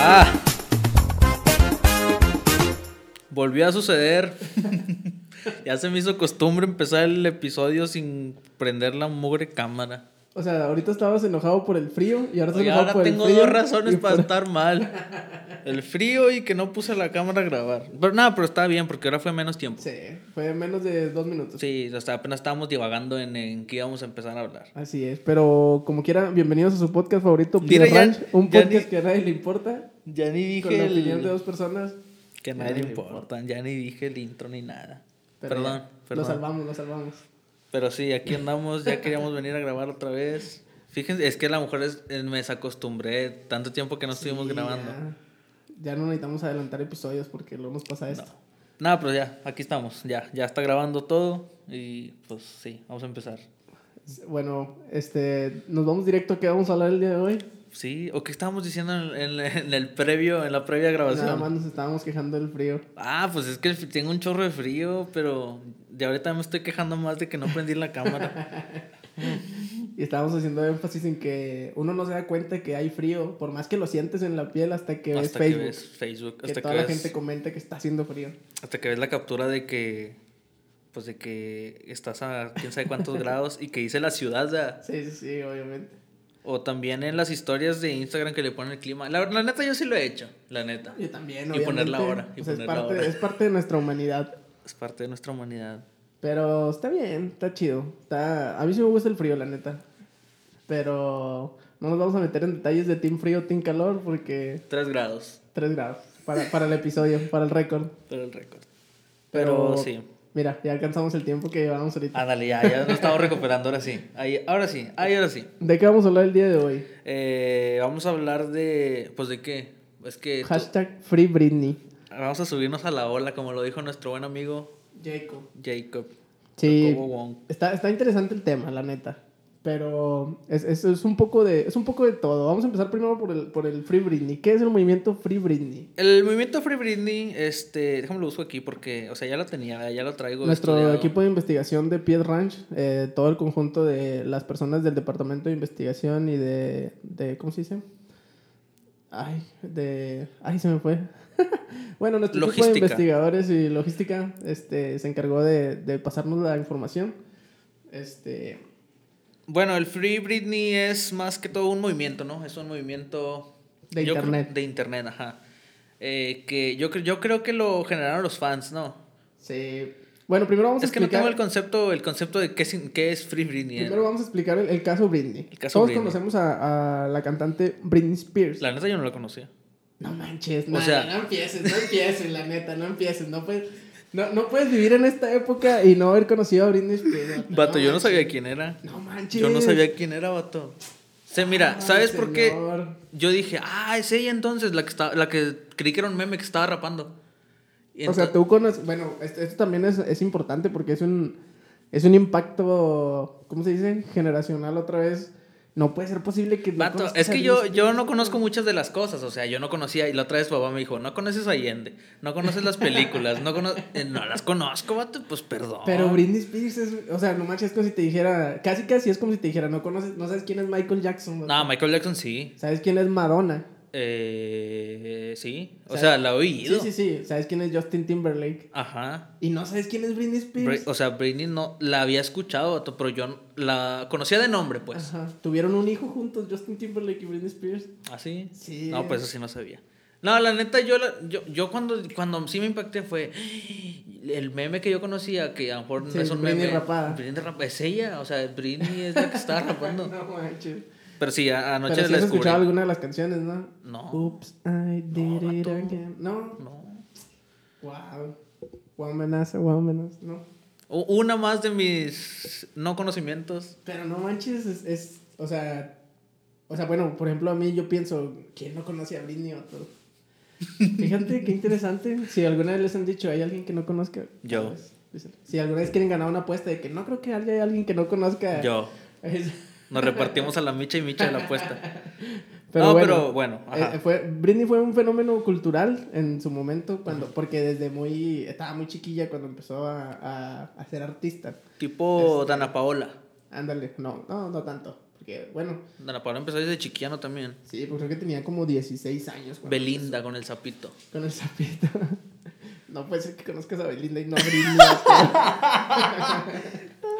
Ah. Volvió a suceder. ya se me hizo costumbre empezar el episodio sin prender la mugre cámara. O sea, ahorita estabas enojado por el frío y ahora estás Oye, enojado ahora por tengo el frío. dos razones para por- estar mal. El frío y que no puse la cámara a grabar. Pero nada, pero está bien porque ahora fue menos tiempo. Sí, fue menos de dos minutos. Sí, hasta apenas estábamos divagando en, en qué íbamos a empezar a hablar. Así es, pero como quiera, bienvenidos a su podcast favorito, Mira, ya- Ranch, un ya podcast ni- que a nadie le importa, Ya ni con dije la el- opinión de dos personas. que a nadie le le importa. Ya ni dije el intro ni nada. Pero perdón, ya, perdón. Lo salvamos, lo salvamos. Pero sí, aquí andamos, ya queríamos venir a grabar otra vez. Fíjense, es que a lo mejor es, eh, me desacostumbré tanto tiempo que no estuvimos Sí, grabando. Ya, ya no necesitamos adelantar episodios porque luego nos pasa esto. Nada, pero ya, aquí estamos, ya, ya está grabando todo y pues sí, vamos a empezar. Bueno, este, nos vamos directo a qué vamos a hablar el día de hoy. Sí, o qué estábamos diciendo en, en- en el previo, en la previa Nada grabación. más nos estábamos quejando del frío. Ah, pues es que tengo un chorro de frío, pero de ahorita me estoy quejando más de que no prendí la cámara. Y estábamos haciendo énfasis en que uno no se da cuenta que hay frío, por más que lo sientes en la piel hasta que ves hasta Facebook. que ves Facebook, que hasta toda que la ves, gente comenta que está haciendo frío. hasta que ves la captura de que pues de que estás a quién sabe cuántos grados y que dice la ciudad, sea, Sí, sí, sí, obviamente. O también en las historias de Instagram que le ponen el clima. La, la neta, yo sí lo he hecho, la neta. Yo también, Y obviamente. poner la hora, y O sea, es, poner la parte, hora. es parte de nuestra humanidad. Es parte de nuestra humanidad. Pero está bien, está chido. Está... A mí sí me gusta el frío, la neta. Pero no nos vamos a meter en detalles de Team Frío, Team Calor, porque Tres grados, 3 grados para, para el episodio, para el récord. pero el récord. Pero, Pero- sí. Mira, ya alcanzamos el tiempo que llevamos ahorita. Ándale, ya, ya nos estamos recuperando, ahora sí. Ahí, ahora sí, ahí, ahora sí. ¿De qué vamos a hablar el día de hoy? Eh, vamos a hablar de. Pues de qué. Es que. Hashtag Free Britney. vamos a subirnos a la ola, como lo dijo nuestro buen amigo Jacob. Jacob. Sí, Wong. está, está interesante el tema, la neta. Pero es, es, es un poco de, es un poco de todo. Vamos a empezar primero por el, por el Free Britney. ¿Qué es el movimiento Free Britney? El movimiento Free Britney, este, déjame lo busco aquí porque, o sea, ya lo tenía, ya lo traigo. Nuestro estudiado. equipo de investigación de Pied Ranch, eh, todo el conjunto de las personas del departamento de investigación y de, de ¿cómo se dice? Ay, de, ay, se me fue. bueno, nuestro equipo de investigadores y logística, este, se encargó de, de pasarnos la información. Este, Bueno, el Free Britney es más que todo un movimiento, ¿no? Es un movimiento... De yo creo- internet. de internet, ajá. Eh, que yo, yo creo que lo generaron los fans, ¿no? sí. Bueno, primero vamos Es a que no explicar. tengo el concepto, el concepto de qué es, qué es Free Britney. ¿eh? Primero vamos a explicar el, el caso Britney. El caso Todos Britney. conocemos a, a la cantante Britney Spears. La neta yo no la conocía. No manches, O no, sea- no empieces, no empieces, la neta, no empieces, no puedes, no, no puedes vivir en esta época y no haber conocido a Britney Spears. Vato, yo no sabía quién era. No manches. Yo no sabía quién era, vato. Se mira, Ay, ¿sabes por qué? Yo dije, ah, es ella entonces, la que, está, la que creí que era un meme que estaba rapando. Y O sea, tú conoces, bueno, esto, esto también es, es importante porque es un, es un impacto, ¿cómo se dice? Generacional otra vez. No puede ser posible que... no es que yo, yo no conozco muchas de las cosas, o sea, yo no conocía, y la otra vez papá me dijo, no conoces a Allende, no conoces las películas, no, cono- eh, no las conozco, vato, pues perdón. Pero Britney Spears es, o sea, no manches, es como si te dijera, casi casi es como si te dijera, no conoces, no sabes quién es Michael Jackson. No, Michael Jackson sí, ¿Sabes quién es Madonna? Eh, sí, o sea, la he oído. Sí, sí, sí. ¿Sabes quién es Justin Timberlake? Ajá. Y no sabes quién es Britney Spears. O sea, Britney no, la había escuchado, pero yo la conocía de nombre, pues. Ajá. Tuvieron un hijo juntos, Justin Timberlake y Britney Spears. ¿Así? Sí. No, pues eso sí no sabía. No, la neta, yo, la- yo, yo cuando, cuando sí me impacté fue el meme que yo conocía, que a lo mejor Sí, no es un Britney meme. rapada. Britney rapada. Es ella, o sea, Britney es la que estaba rapando. no manches. Pero sí, anoche Pero si la escuchado alguna de las canciones, ¿no? No. Oops, I did No, it vato. again. No. No. Wow. Wow, amenaza, wow, amenaza. No. Una más de mis no conocimientos. Pero no manches, es, es, o sea, o sea, bueno, por ejemplo, a mí yo pienso, ¿quién no conoce a Britney o todo? Fíjate, qué interesante. Si alguna vez les han dicho, ¿hay alguien que no conozca? Yo. Pues, Si alguna vez quieren ganar una apuesta de que no creo que haya alguien que no conozca. Yo. Es- Nos repartimos a la micha y micha de la apuesta. Pero no, bueno, pero bueno. Eh, fue, Britney fue un fenómeno cultural en su momento, cuando, porque desde muy, estaba muy chiquilla cuando empezó a, a, a ser artista. tipo este- Dana Paola. Ándale, no, no, no tanto. porque, bueno. Ana Paola empezó desde chiquiano también. Sí, pues creo que tenía como 16 años. Belinda con el sapito. Con el sapito. No puede ser que conozcas a Belinda y no a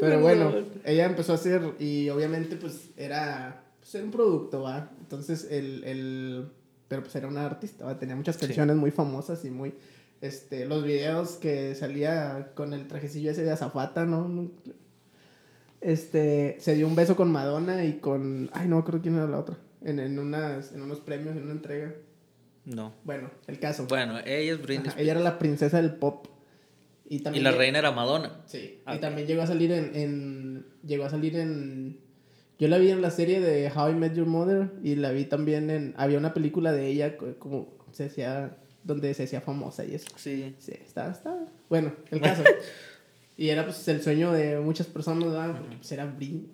Pero bueno, ella empezó a hacer y obviamente pues era, pues, era un producto, ¿va? Entonces el, el, pero pues era una artista, ¿va? Tenía muchas canciones muy famosas y muy, este, los videos que salía con el trajecillo ese de azafata, ¿no? Este, se dio un beso con Madonna y con, ay, no me acuerdo quién era la otra, en, en, unas, en unos premios, en una entrega. No. Bueno, el caso. Bueno, ella es Britney Ella era la princesa del pop. Y, también y la reina era Madonna. Sí. Y también llegó a salir en, en, Llegó a salir en. Yo la vi en la serie de How I Met Your Mother. Y la vi también en. Había una película de ella como se hacía. Donde se hacía famosa y eso. Sí. Sí, está, está. Bueno, el caso. y era pues el sueño de muchas personas, ¿verdad? Porque pues era Britney.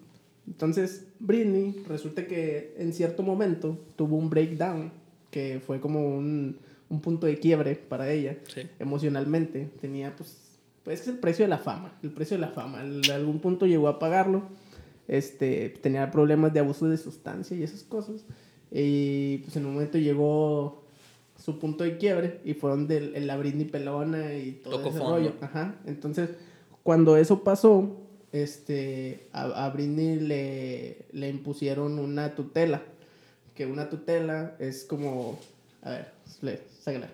Entonces, Britney resulta que en cierto momento tuvo un breakdown que fue como un, un punto de quiebre para ella emocionalmente. Tenía, pues, pues es el precio de la fama, el precio de la fama. En algún punto llegó a pagarlo. Este, tenía problemas de abuso de sustancia y esas cosas. Y pues en un momento llegó su punto de quiebre y fue donde el, la Britney pelona y todo ese rollo. Ajá. Entonces, cuando eso pasó, este, a, a Britney le, le impusieron una tutela que una tutela es como. A ver, sáquela.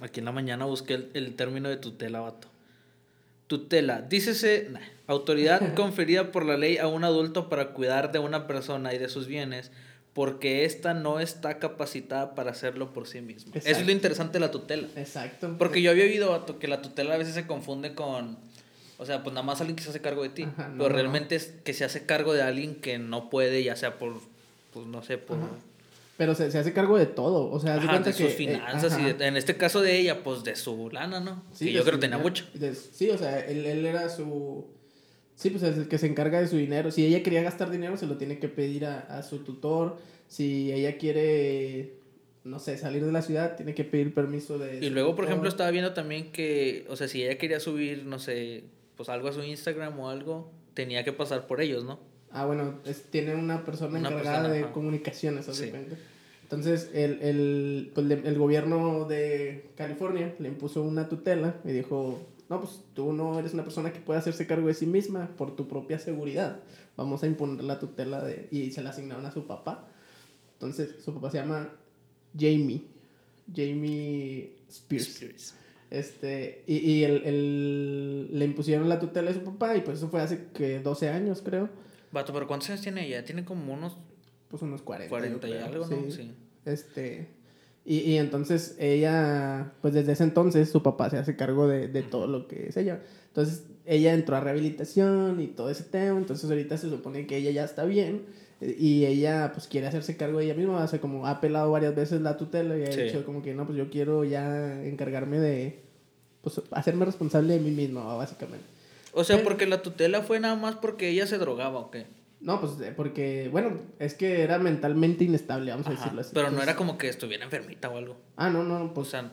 Aquí en la mañana busqué el, término de tutela, vato. Tutela, dícese autoridad conferida por la ley a un adulto para cuidar de una persona y de sus bienes porque ésta no está capacitada para hacerlo por sí misma. Eso es lo interesante de la tutela. Exacto. Porque yo había oído, que la tutela a veces se confunde con... O sea, pues nada más alguien que se hace cargo de ti. pero realmente es que se hace cargo de alguien que no puede, ya sea por pues no sé, por... Pero se, se, hace cargo de todo, o sea, ajá, de sus eh, finanzas y en este caso de ella, pues de su lana, ¿no? Sí, que yo creo que tenía mucho. sí, o sea, él, él, era su... Sí, pues es el que se encarga de su dinero. Si ella quería gastar dinero, se lo tiene que pedir a, a su tutor. Si ella quiere, no sé, salir de la ciudad, tiene que pedir permiso de... Y luego, por ejemplo, estaba viendo también que, o sea, si ella quería subir, no sé, pues algo a su Instagram o algo, tenía que pasar por ellos, ¿no? Ah, bueno, tiene una persona encargada de comunicaciones, Entonces, el, el, pues, el gobierno de California le impuso una tutela y dijo, no, pues tú no eres una persona que puede hacerse cargo de sí misma por tu propia seguridad. Vamos a imponer la tutela de... Y se la asignaron a su papá. Entonces, su papá se llama Jamie. Jamie Spears. Este, y, y el, el, le impusieron la tutela a su papá y pues eso fue hace que 12 años, creo. Vato, pero ¿cuántos años tiene ella? Tiene como unos. Pues unos 40. 40 y algo, ¿no? Sí. Este. Y, y, entonces ella, pues desde ese entonces su papá se hace cargo de, de todo lo que es ella. Entonces ella entró a rehabilitación y todo ese tema. Entonces ahorita se supone que ella ya está bien. Y ella pues quiere hacerse cargo de ella misma. O sea, como ha apelado varias veces la tutela y ha dicho como que no, pues yo quiero ya encargarme de, pues hacerme responsable de mí misma, básicamente. O sea, porque la tutela fue nada más porque ella se drogaba o qué. No, pues eh, porque, bueno, es que era mentalmente inestable, vamos a decirlo así. Pero no era como que estuviera enfermita o algo. Ah, no, no, pues. O sea,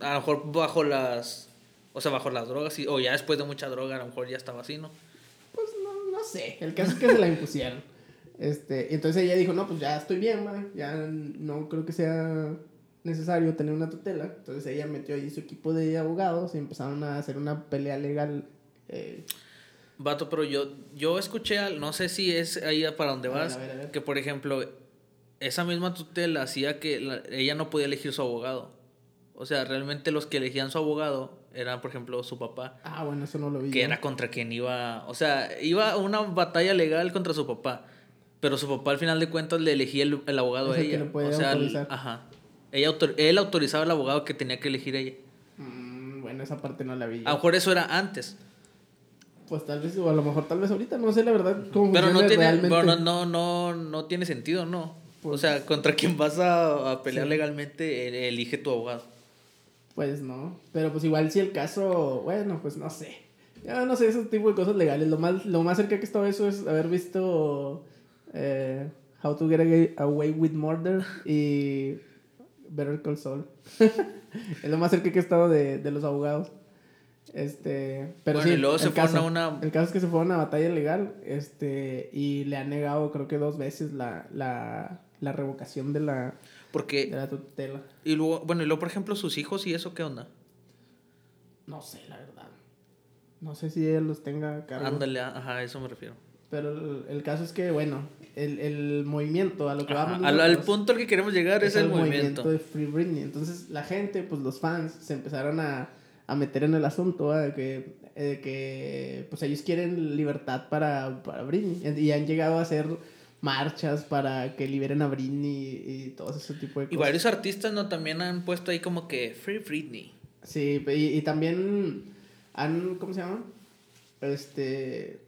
a lo mejor bajo las. O sea, bajo las drogas, o ya después de mucha droga, a lo mejor ya estaba así, ¿no? Pues no, no sé. El caso es que se la impusieron. Este, entonces ella dijo, no, pues ya estoy bien, ma. ya no creo que sea necesario tener una tutela. Entonces ella metió ahí su equipo de abogados y empezaron a hacer una pelea legal eh, Vato, pero yo, yo escuché, no sé si es ahí para donde vas, que por ejemplo, esa misma tutela hacía que ella no podía elegir su abogado. O sea, realmente los que elegían su abogado eran, por ejemplo, su papá. Ah, bueno, eso no lo vi. Que era contra quien iba, o sea, iba a una batalla legal contra su papá. Pero su papá al final de cuentas le elegía el, abogado a ella. o sea, ajá. Ella él autorizaba al abogado que tenía que elegir ella. Mm, bueno, esa parte no la vi. A lo mejor eso era antes. Pues tal vez, o a lo mejor tal vez ahorita, no sé la verdad cómo Pero no tiene, bueno, no, no, no tiene sentido, ¿no? o pues sea, contra quien vas a, pelear legalmente, e, elige tu abogado. Pues no, pero pues igual si el caso, bueno, pues no sé. Ya no sé, ese tipo de cosas legales. Lo más, lo más cerca que he estado eso es haber visto eh, How to Get Away with Murder y Better Call Saul. es lo más cerca que he estado de, de los abogados. Este, pero Bueno, sí, y luego el se caso- a una- El caso es que se fue a una batalla legal, este, y le han negado creo que dos veces la, la, la revocación de la, de Porque, la tutela. y luego, bueno, y luego, por ejemplo, sus hijos y eso, ¿qué onda? No sé, la verdad. No sé si él los tenga cargo. Ándale, ajá, a eso me refiero. Pero el, el caso es que, bueno, el, el movimiento, a lo que vamos Al, al punto al que queremos llegar es, el movimiento. de Free Britney. Entonces la gente, pues los fans, se empezaron a, a meter en el asunto de que, eh, que pues ellos quieren libertad para, para Britney. Y han llegado a hacer marchas para que liberen a Britney y, todo ese tipo de Y cosas. varios artistas, ¿no? También han puesto ahí como que Free Britney. Sí, y, y también han, ¿cómo se llama? Este...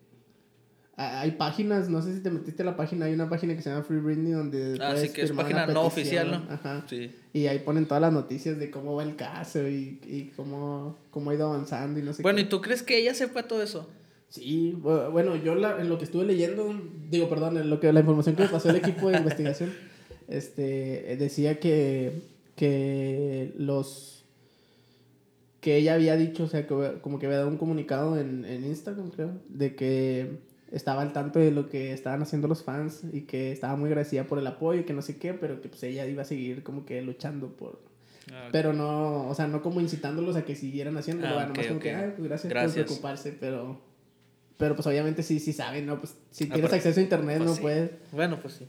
a- Hay páginas, no sé si te metiste a la página, hay una página que se llama Free Britney donde... Ah, sí, que es página no oficial, ¿no? Ajá. Sí. Y ahí ponen todas las noticias de cómo va el caso y, y cómo, cómo ha ido avanzando y no sé Bueno, ¿y tú crees que ella sepa todo eso? Sí, bu- bueno, yo la- en lo que estuve leyendo, digo, perdón, en lo que, la información que me pasó el equipo de investigación, este, decía que, que los... que ella había dicho, o sea, que como que había dado un comunicado en, en Instagram, creo, de que estaba al tanto de lo que estaban haciendo los fans y que estaba muy agradecida por el apoyo y que no sé qué, pero que pues ella iba a seguir como que luchando por, Ah, pero no, o sea, no como incitándolos a que siguieran haciéndolo, Ah, ¿verdad? nomás como que, ay, pues gracias, Gracias. por preocuparse, pero, pero pues obviamente sí, sí saben, ¿no? Pues si tienes Aparte- acceso a internet pues no sí. puedes, Bueno, pues sí.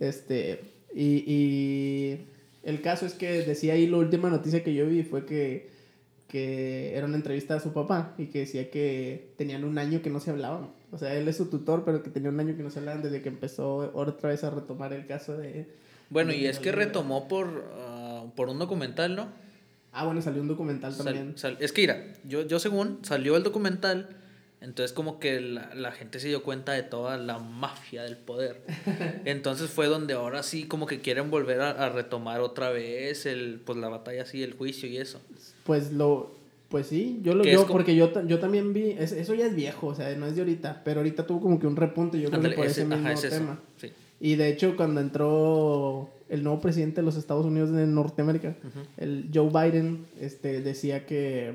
este, y, y el caso es que decía ahí la última noticia que yo vi fue que, que era una entrevista a su papá y que decía que tenían un año que no se hablaban, o sea, él es su tutor, pero que tenía un año que no se hablaban desde que empezó otra vez a retomar el caso de... Bueno, de y es que retomó por, ah, por un documental, ¿no? Ah, bueno, salió un documental Sal- también. sal- es que mira, yo, yo según salió el documental, entonces como que la, la gente se dio cuenta de toda la mafia del poder. Entonces fue donde ahora sí como que quieren volver a, a retomar otra vez el, pues la batalla así, el juicio y eso. Pues lo, pues sí, yo lo como- porque yo, yo también vi, es- eso ya es viejo, o sea, no es de ahorita, pero ahorita tuvo como que un repunte, yo creo que por ese- ese mismo ajá, es eso, tema. sí. Y de hecho, cuando entró el nuevo presidente de los Estados Unidos de Norteamérica, el Joe Biden, este, decía que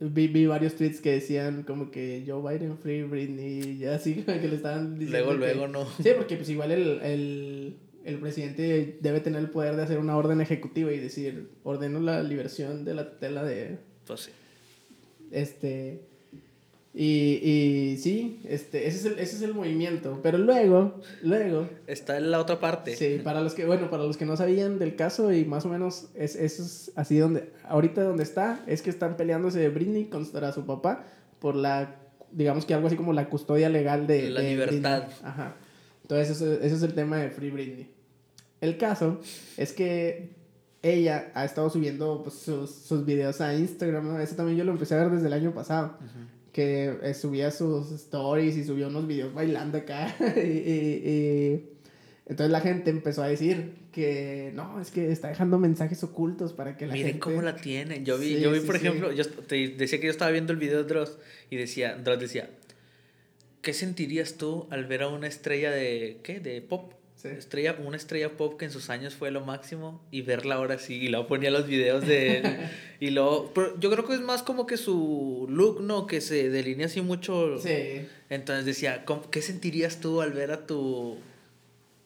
vi, vi varios tweets que decían como que Joe Biden free Britney y así que le estaban diciendo Luego, que- luego no. Sí, porque pues igual el, el, el presidente debe tener el poder de hacer una orden ejecutiva y decir, ordeno la liberación de la tutela de Pues sí. este y, y sí, este, ese es, el, ese es el movimiento. Pero luego, luego, Está en la otra parte. sí, para los que, bueno, para los que no sabían del caso y más o menos es, eso es así donde, ahorita donde está, es que están peleándose Britney contra su papá por la, digamos que algo así como la custodia legal de La de libertad. Britney. Ajá. Entonces ese, ese es el tema de Free Britney. El caso es que ella ha estado subiendo pues, sus, sus videos a Instagram, ¿no? Eso también yo lo empecé a ver desde el año pasado que eh, subía sus stories y subió unos videos bailando acá. y, y- y entonces la gente empezó a decir que no, es que está dejando mensajes ocultos para que la Miren gente... cómo la tienen. Yo vi, Sí, yo vi sí, sí. por ejemplo, yo te decía que yo estaba viendo el video de Dross y decía, Dross decía, ¿qué sentirías tú al ver a una estrella de, ¿qué? De pop. Sí. Estrella, una estrella pop que en sus años fue lo máximo y verla ahora sí. Y luego ponía los videos de él. y luego, pero yo creo que es más como que su look, ¿no? Que se delinea así mucho. Sí. Entonces decía, ¿cómo- ¿qué sentirías tú al ver a tu...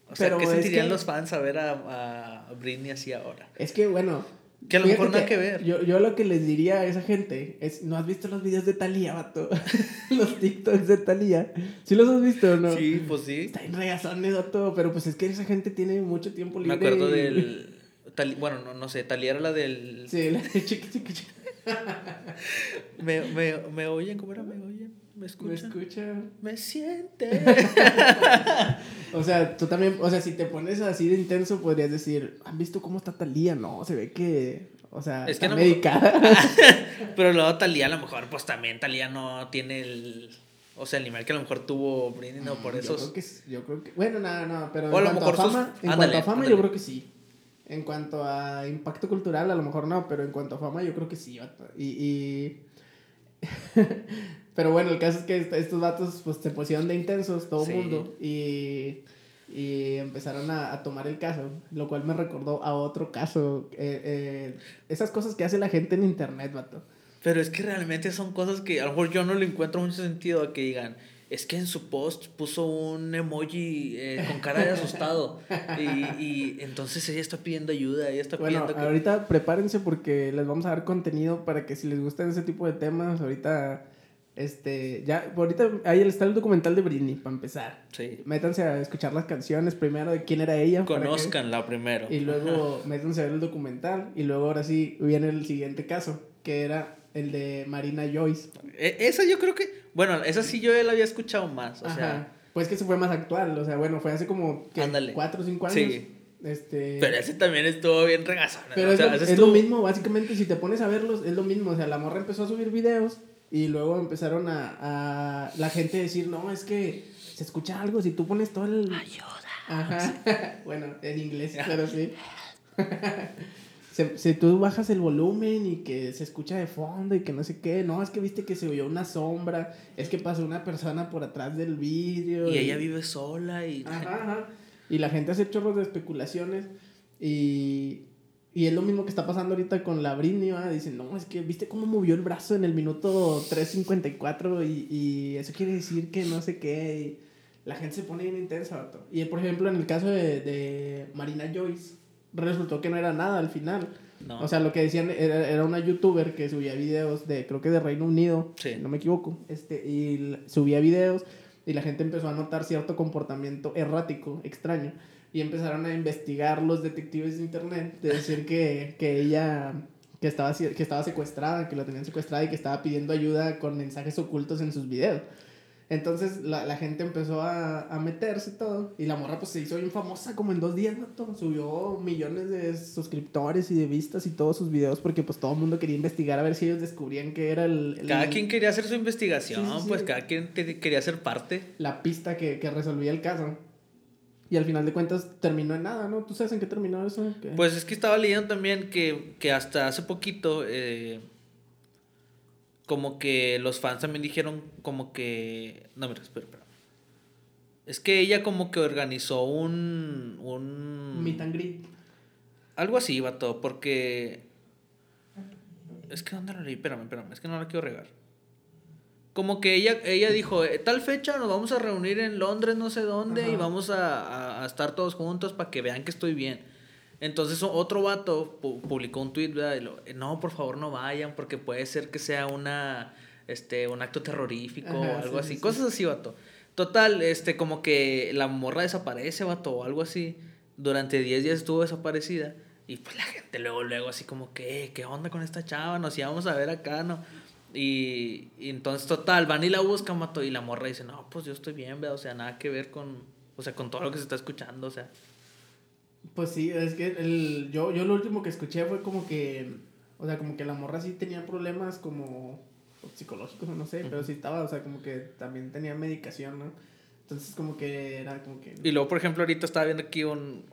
O sea, Pero ¿qué sentirían que- los fans a ver a, a Britney así ahora? Es que bueno... Que a lo fíjate mejor nada que ver. Yo, yo lo que les diría a esa gente es, ¿no has visto los videos de Thalía, vato? los TikToks de Thalía. ¿Sí los has visto o no? Sí, pues sí. Está en regazones, vato, pero pues es que esa gente tiene mucho tiempo Me libre. acuerdo y- del... Tali- bueno, no, no sé, Talía era la del... Sí, la de chiqui, chiqui, chiqui. Me, me, me oyen, ¿cómo era? Me oyen, me Me escuchan. escucha. Me siente. O sea, tú también, o sea, si te pones así de intenso, podrías decir, ¿han visto cómo está Talía? No, se ve que, o sea, Es que está no me- medicada. Pero luego Talía a lo mejor, pues también Talía no tiene el... O sea, el nivel que a lo mejor tuvo Britney, no, por Yo eso... creo que, s- yo creo que, bueno, no, no, pero O a en lo cuanto mejor a sus- fama, en ándale, cuanto a fama ándale. yo creo que sí. En cuanto a impacto cultural, a lo mejor no, pero en cuanto a fama yo creo que sí, y... pero bueno, el caso es que est- estos vatos pues se pusieron de intensos, todo el Sí. mundo, y, y empezaron a, a tomar el caso, lo cual me recordó a otro caso. eh, eh, esas cosas que hace la gente en internet, vato. Pero es que realmente son cosas que a lo mejor yo no le encuentro mucho sentido a que digan, es que en su post puso un emoji eh, con cara de asustado. y, y, entonces ella está pidiendo ayuda, ella está bueno, pidiendo... ahorita prepárense porque les vamos a dar contenido para que si les gustan ese tipo de temas, ahorita... Este, ya, ahorita ahí está el documental de Britney, para empezar. Sí. Métanse a escuchar las canciones primero de quién era ella. Conozcanla primero. Y luego métanse a ver el documental. Y luego ahora sí viene el siguiente caso, que era el de Marina Joyce. E, esa yo creo que, bueno, esa sí yo la había escuchado más, o sea... Pues que se fue más actual, o sea, bueno, fue hace como cuatro o cinco años. Sí. Este... Pero ese también estuvo bien. Pero es, lo, mismo, básicamente, si te pones a verlos, es lo mismo. O sea, la morra empezó a subir videos y luego empezaron a, a la gente decir, no, es que se escucha algo si tú pones todo el... Ayuda. Ajá. bueno, en inglés, pero sí. si tú bajas el volumen y que se escucha de fondo y que no sé qué, no, es que viste que se oyó una sombra, es que pasó una persona por atrás del vídeo. Y, ella vive sola y... Ajá, ajá. Y la gente hace chorros de especulaciones y, y es lo mismo que está pasando ahorita con la Britney, Dicen, no, es que viste cómo movió el brazo en el minuto 3.54 y, y eso quiere decir que no sé qué. la gente se pone bien intensa, Y por ejemplo, en el caso de, de Marina Joyce, resultó que no era nada al final. O sea, lo que decían era, era, una youtuber que subía videos de, creo que de Reino Unido, no me equivoco, este, y subía videos y la gente empezó a notar cierto comportamiento errático, extraño, y empezaron a investigar los detectives de internet, de decir que, que ella que estaba, que estaba secuestrada, que la tenían secuestrada y que estaba pidiendo ayuda con mensajes ocultos en sus videos. Entonces la, la gente empezó a, a meterse todo. Y la morra pues se hizo bien famosa como en dos días, ¿no? Subió millones de suscriptores y de vistas y todos sus videos porque pues todo el mundo quería investigar a ver si ellos descubrían que era el... Cada quien quería hacer su investigación, pues cada quien quería ser parte. La pista que, que resolvía el caso. Y al final de cuentas terminó en nada, ¿no? ¿Tú sabes en qué terminó eso? Pues es que estaba leyendo también que, que hasta hace poquito... Eh, como que los fans también dijeron como que... No, mira, espera, espera. Es que ella como que organizó un... un... Meet and greet. Algo así, vato, porque... Es que ¿dónde lo leí? Espérame, espérame, es que no la quiero regar. Como que ella, ella dijo, eh, tal fecha nos vamos a reunir en Londres, no sé dónde, y vamos a, a estar todos juntos para que vean que estoy bien. Entonces otro vato publicó un tweet, ¿verdad? Y no, por favor no vayan porque puede ser que sea una, este, un acto terrorífico o algo así. Cosas así, vato. Total, este, como que la morra desaparece, vato, o algo así. Durante 10 días estuvo desaparecida. Y pues la gente luego, luego así como que, ¿qué onda con esta chava? Nos íbamos a ver acá, ¿no? Y, y entonces, total, van y la buscan, vato. Y la morra dice, no, pues yo estoy bien, ¿verdad? O sea, nada que ver con, o sea, con todo lo que se está escuchando, o sea. Pues sí, es que el, yo, yo lo último que escuché fue como que, o sea, como que la morra sí tenía problemas como psicológicos no sé, pero sí estaba, o sea, como que también tenía medicación, ¿no? Entonces como que era como que... Y luego, por ejemplo, ahorita estaba viendo aquí un...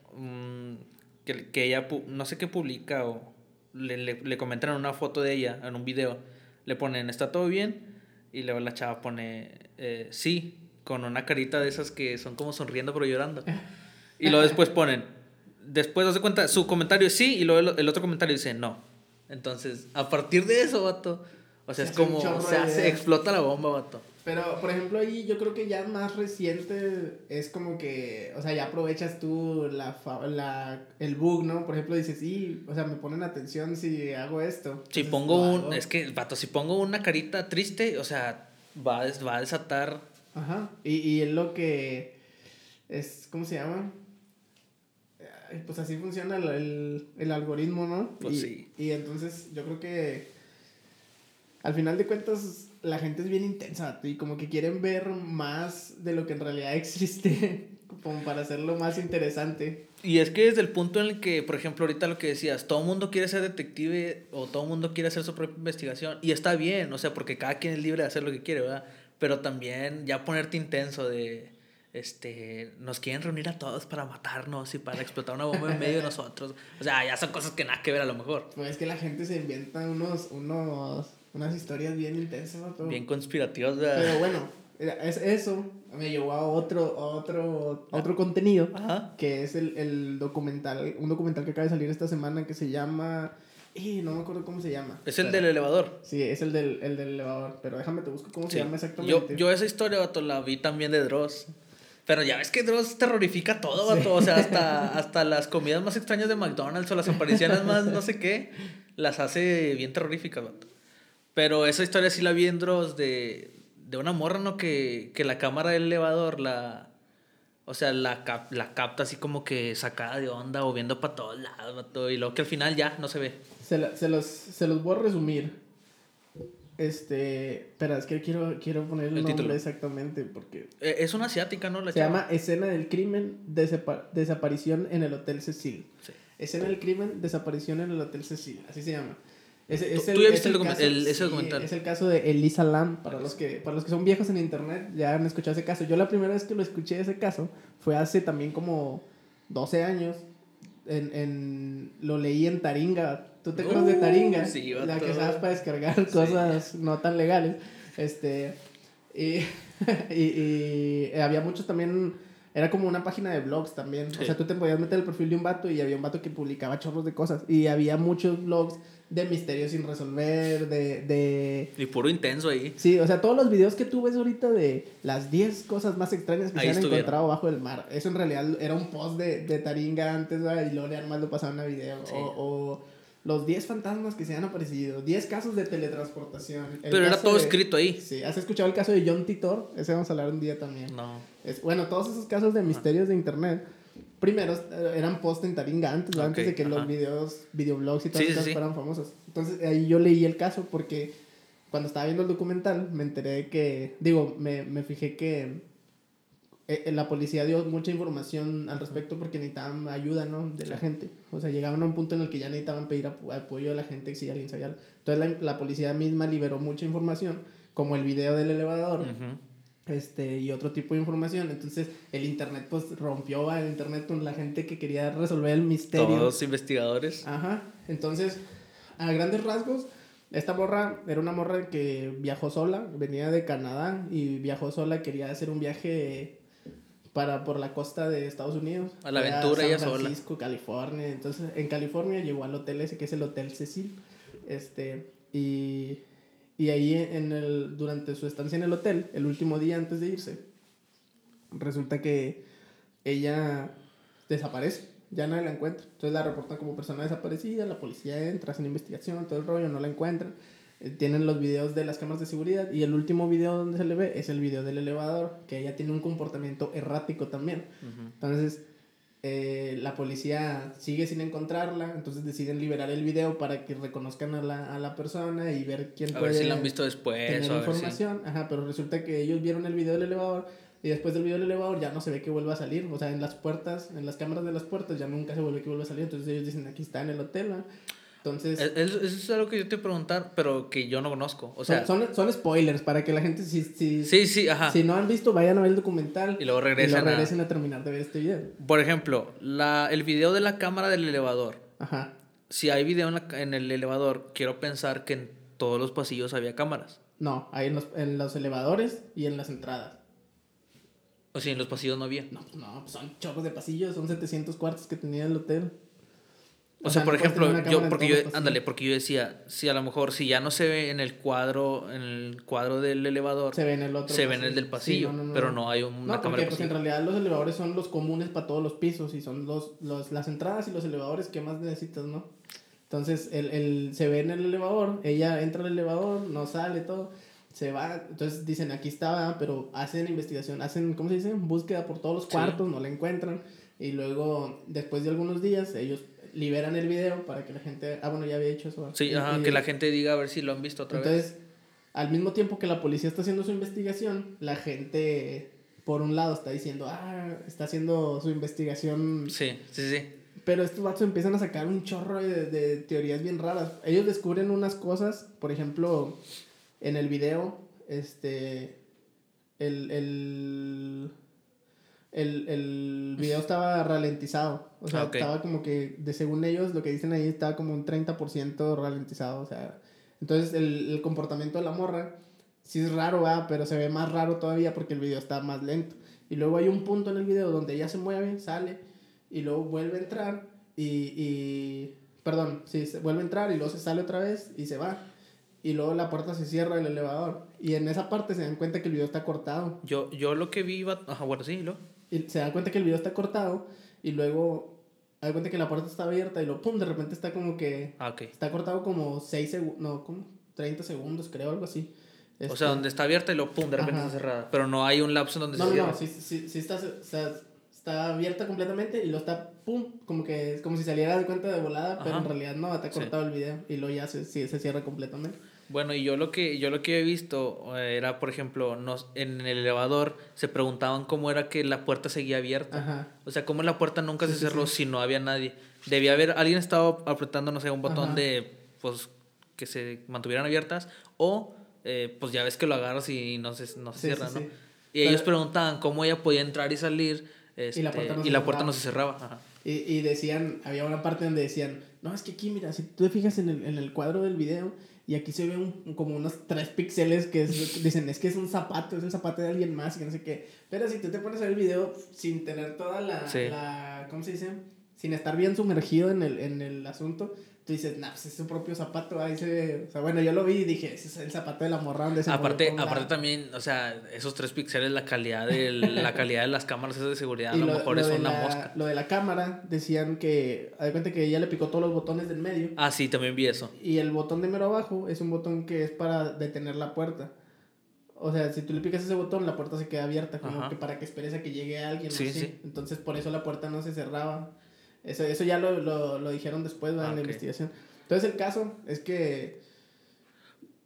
que, que, ella, no sé qué publica o le, le, le comentan una foto de ella, en un video, le ponen, ¿está todo bien? Y luego la chava pone, eh, sí, con una carita de esas que son como sonriendo pero llorando. Y luego después ponen, después hace cuenta, su comentario es sí y luego el, otro comentario dice no. Entonces, a partir de eso, vato, o sea, es como se hace, explota la bomba, vato. Pero, por ejemplo, ahí yo creo que ya más reciente es como que, o sea, ya aprovechas tú la, la, el bug, ¿no? Por ejemplo, dices, sí, o sea, me ponen atención si hago esto. Si pongo un, es que, vato, si pongo una carita triste, o sea, va, va a desatar. Ajá, y, y es lo que es, ¿cómo se llama? pues así funciona el, el, algoritmo, ¿no? Pues y, sí. Y entonces yo creo que al final de cuentas la gente es bien intensa y como que quieren ver más de lo que en realidad existe, como para hacerlo más interesante. Y es que desde el punto en el que, por ejemplo, ahorita lo que decías, todo el mundo quiere ser detective o todo el mundo quiere hacer su propia investigación y está bien, o sea, porque cada quien es libre de hacer lo que quiere, ¿verdad? Pero también ya ponerte intenso de este, nos quieren reunir a todos para matarnos y para explotar una bomba en medio de nosotros. O sea, ya son cosas que nada que ver a lo mejor. Pues es que la gente se inventa unos, unos, unas historias bien intensas. Bien conspirativas. Pero bueno, es, eso me llevó a otro, otro, otro contenido, que es el, el documental, un documental que acaba de salir esta semana que se llama Y no me acuerdo cómo se llama. Es el pero- del elevador. Sí, es el del, el del elevador. Pero déjame te busco cómo Sí. se llama exactamente. Yo, yo esa historia, vato, la vi también de Dross. Pero ya ves que Dross terrorifica todo, vato. O sea, hasta, hasta las comidas más extrañas de McDonald's o las apariciones más no sé qué, las hace bien terroríficas, vato. Pero esa historia sí la vi en Dross de, de una morra, ¿no? Que, que la cámara del elevador la... O sea, la, cap- la capta así como que sacada de onda o viendo para todos lados, vato. Y luego que al final ya no se ve. Se, la- se los, se los voy a resumir. Este. Espera, es que quiero, quiero poner el, El nombre título. exactamente. Porque Eh, Es una asiática, ¿no? La se chava. llama Escena del crimen, desaparición en el Hotel Cecil. Sí. Escena del crimen, desaparición en el Hotel Cecil. Así se llama. Ese- es ¿Tú- el- ya es viste el document- caso- el- ese sí, documental? Es el caso de Elisa Lam. Para los, que, para los que son viejos en internet, ya han escuchado ese caso. Yo la primera vez que lo escuché ese caso fue hace también como 12 años. En, en, lo leí en Taringa. ¿Tú te acuerdas de Uh, Taringa? sí, la vato. que sabes para descargar cosas no tan legales. Este. Y, y, y había muchos también. Era como una página de blogs también. Sí. O sea, tú te podías meter el perfil de un vato y había un vato que publicaba chorros de cosas. Y había muchos blogs de misterios sin resolver, de, de... Y puro intenso ahí. Sí, o sea, todos los videos que tú ves ahorita de las 10 cosas más extrañas que Ahí se han estuvieron. encontrado bajo el mar. Eso en realidad era un post de, de Taringa antes, ¿verdad? y luego nomás lo pasaban a video. Sí. O, o los 10 fantasmas que se han aparecido, 10 casos de teletransportación. El Pero era todo de- escrito ahí. Sí, ¿has escuchado el caso de John Titor? Ese vamos a hablar un día también. No. Es, bueno, todos esos casos de misterios de internet, primero eh, eran post en Taringa antes, antes de que ajá. los videos, videoblogs y sí, cosas sí. fueran famosos. Entonces ahí yo leí el caso porque cuando estaba viendo el documental me enteré que, digo, me, me fijé que eh, eh, la policía dio mucha información al respecto porque necesitaban ayuda, ¿no? De la gente. O sea, llegaban a un punto en el que ya necesitaban pedir apo- apoyo a la gente si alguien sabía. Entonces la, la policía misma liberó mucha información, como el video del elevador este y otro tipo de información. Entonces, el internet pues rompió al internet con la gente que quería resolver el misterio. Todos investigadores. Ajá. Entonces, a grandes rasgos, esta morra era una morra que viajó sola, venía de Canadá y viajó sola, quería hacer un viaje para por la costa de Estados Unidos. A la aventura ella San sola. Francisco, California. Entonces, en California llegó al hotel ese que es el Hotel Cecil. Este, y, y ahí en el, durante su estancia en el hotel, el último día antes de irse, resulta que ella desaparece, ya nadie la encuentra. Entonces la reportan como persona desaparecida, la policía entra, hacen investigación, todo el rollo, no la encuentran. Tienen los videos de las cámaras de seguridad y el último video donde se le ve es el video del elevador, que ella tiene un comportamiento errático también. Ujú. Entonces, eh, la policía sigue sin encontrarla, entonces deciden liberar el video para que reconozcan a la, a la persona y ver quién A puede ver si la han visto después. tener o a ver si- información. Ajá, pero resulta que ellos vieron el video del elevador y después del video del elevador ya no se ve que vuelva a salir. O sea, en las puertas, en las cámaras de las puertas ya nunca se vuelve que vuelva a salir. Entonces ellos dicen, aquí está en el hotel. ¿va? Entonces, Es- es- Eso es algo que yo te iba a preguntar, pero que yo no conozco. O sea, son, son, son spoilers para que la gente, si, si, sí, sí, ajá. si no han visto, vayan a ver el documental Y luego y regresan luego regresen a... terminar de ver este video. Por ejemplo, la, el video de la cámara del elevador. Ajá. Si hay video en, la- en el elevador, quiero pensar que en todos los pasillos había cámaras. No, hay en los, en los elevadores y en las entradas. O sea, en los pasillos no había. No, pues no, pues son chorros de pasillos, son 700 cuartos que tenía el hotel. O, sea, por ejemplo, yo, porque yo, ándale, porque yo decía, si a lo mejor, si ya no se ve en el cuadro, en el cuadro del elevador, Se ve en el otro. se ve en el del Sí, pasillo, no, no, no, pero no. hay una No, cámara porque pues, en realidad los elevadores son los comunes para todos los pisos y son los, los, las entradas y los elevadores que más necesitas, ¿no? Entonces, el, el, se ve en el elevador, ella entra al elevador, no sale, todo, se va, entonces dicen, aquí estaba, pero hacen investigación, hacen, ¿cómo se dice? Búsqueda por todos los Sí. cuartos, no la encuentran, y luego, después de algunos días, ellos liberan el video para que la gente, ah, bueno, ya había hecho eso. Sí, ajá, que la gente diga a ver si lo han visto otra vez. entonces, al mismo tiempo que la policía está haciendo su investigación, la gente, por un lado, está diciendo, ah, está haciendo su investigación. Sí, sí, sí. Pero estos vatos empiezan a sacar un chorro de, de teorías bien raras. Ellos descubren unas cosas, por ejemplo, en el video, este, el, el, el, el video estaba ralentizado. O sea, Ah, ok. estaba como que, de según ellos, lo que dicen ahí, estaba como un 30% ralentizado. O sea, entonces el, el comportamiento de la morra, sí es raro, va, pero se ve más raro todavía porque el video está más lento. Y luego hay un punto en el video donde ella se mueve, sale, y luego vuelve a entrar y, y Perdón, sí, se vuelve a entrar y luego se sale otra vez y se va. Y luego la puerta se cierra del elevador. Y en esa parte se dan cuenta que el video está cortado. Yo, yo lo que vi iba... Ajá, bueno, sí, lo... Y se dan cuenta que el video está cortado. Y luego dan cuenta que la puerta está abierta. Y luego, pum, de repente está como que... Ah, ok. Está cortado como 6 segundos. No, como 30 segundos, creo, algo así. O Este, sea, donde está abierta y lo pum, de repente Ajá. está cerrada. Pero no hay un lapso donde No, se no, cierra. no, sí, sí, sí está, o sea, está abierta completamente y lo está, pum, como que es como si saliera de cuenta de volada, pero Ajá. en realidad no, está Sí. cortado el video y luego ya se, sí, se cierra completamente. Bueno, y yo lo que yo lo que he visto eh, era, por ejemplo, nos, en el elevador se preguntaban cómo era que la puerta seguía abierta. Ajá. O sea, cómo la puerta nunca Sí, se sí, cerró sí. si no había nadie. Debía haber alguien estaba apretando, no sé, un botón Ajá. de pues que se mantuvieran abiertas o eh, pues ya ves que lo agarras y no se, no se Sí, cierra, sí, ¿no? sí. Y ellos Pero- preguntaban cómo ella podía entrar y salir este, Y la puerta no se puerta cerraba. no se cerraba. Ajá. Y, y decían, había una parte donde decían, no, es que aquí, mira, si tú te fijas en el, en el cuadro del video y aquí se ve un, como unos tres píxeles que es- dicen, es que es un zapato, es el zapato de alguien más y que no sé qué. Pero si tú te pones a ver el video sin tener toda la, Sí. la ¿cómo se dice? Sin estar bien sumergido en el, en el asunto, tú dices, nah, pues es su propio zapato, ahí se... O sea, bueno, yo lo vi y dije, ese es el zapato de la morra donde se Aparte, la- aparte también, o sea, esos tres píxeles, la calidad de la calidad de las cámaras esas de seguridad, a Y lo, mejor es de una la, mosca. Lo de la cámara, decían que, haz de cuenta que ella le picó todos los botones del medio. Ah, sí, también vi eso. Y el botón de mero abajo es un botón que es para detener la puerta. O sea, si tú le picas ese botón, la puerta se queda abierta, como Ajá. que para que esperes a que llegue alguien. Sí, así. sí. Entonces, por eso la puerta no se cerraba. Eso, eso ya lo, lo, lo dijeron después ¿verdad? Ah, en la investigación. Entonces, el caso es que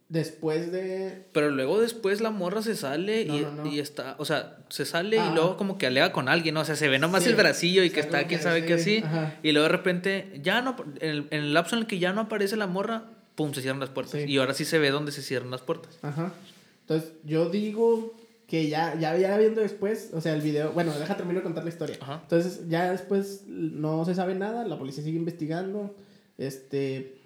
después de. Pero luego después la morra se sale No, y, no, no. y está, o sea, se sale Ah. y luego como que alega con alguien, ¿no? O sea, se ve nomás Sí. el bracillo y O que está, quién que sabe qué sí, así. ajá. Y luego de repente, ya no, en el, en el lapso en el que ya no aparece la morra, pum, se cierran las puertas. Sí. Y ahora sí se ve dónde se cierran las puertas. Ajá. Entonces, yo digo que ya, ya, ya viendo después, o sea, el video. Bueno, deja termino de contar la historia. Ajá. Entonces, ya después no se sabe nada, la policía sigue investigando. Este,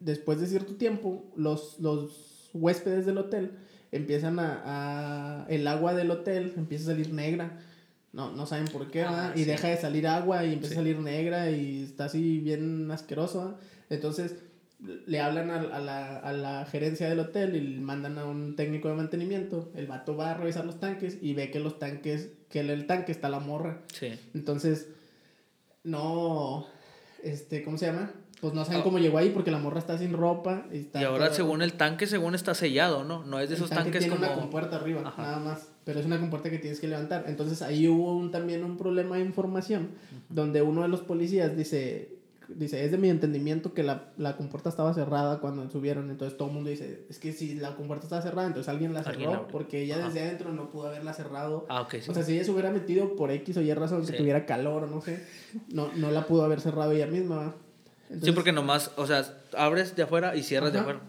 después de cierto tiempo, los, los huéspedes del hotel empiezan a, a- El agua del hotel empieza a salir negra. No, no saben por qué, Ah. Y deja de salir agua y empieza Sí. a salir negra y está así bien asqueroso. ¿verdad? Entonces, le hablan a, a la, a la gerencia del hotel y le mandan a un técnico de mantenimiento. El vato va a revisar los tanques y ve que los tanques, que en el tanque está la morra. Sí. Entonces, no, este, ¿cómo se llama? Pues no saben Ah. cómo llegó ahí porque la morra está sin ropa. Y, está Y ahora según el tanque, según está sellado, ¿no? No es de el esos tanque tanques tiene como... una compuerta arriba, Ajá. nada más. Pero es una compuerta que tienes que levantar. Entonces ahí hubo un, también un problema de información donde uno de los policías dice, dice, es de mi entendimiento que la, la compuerta estaba cerrada cuando subieron. Entonces todo el mundo dice, es que si la compuerta estaba cerrada, entonces alguien la cerró porque ella Ajá. desde adentro no pudo haberla cerrado. Ah, ok, sí. O sea, si ella se hubiera metido por X o Y razón, que Sí. tuviera calor o no sé, no, no la pudo haber cerrado ella misma. ¿va? sí, Entonces- porque nomás, o sea, abres de afuera y cierras de afuera.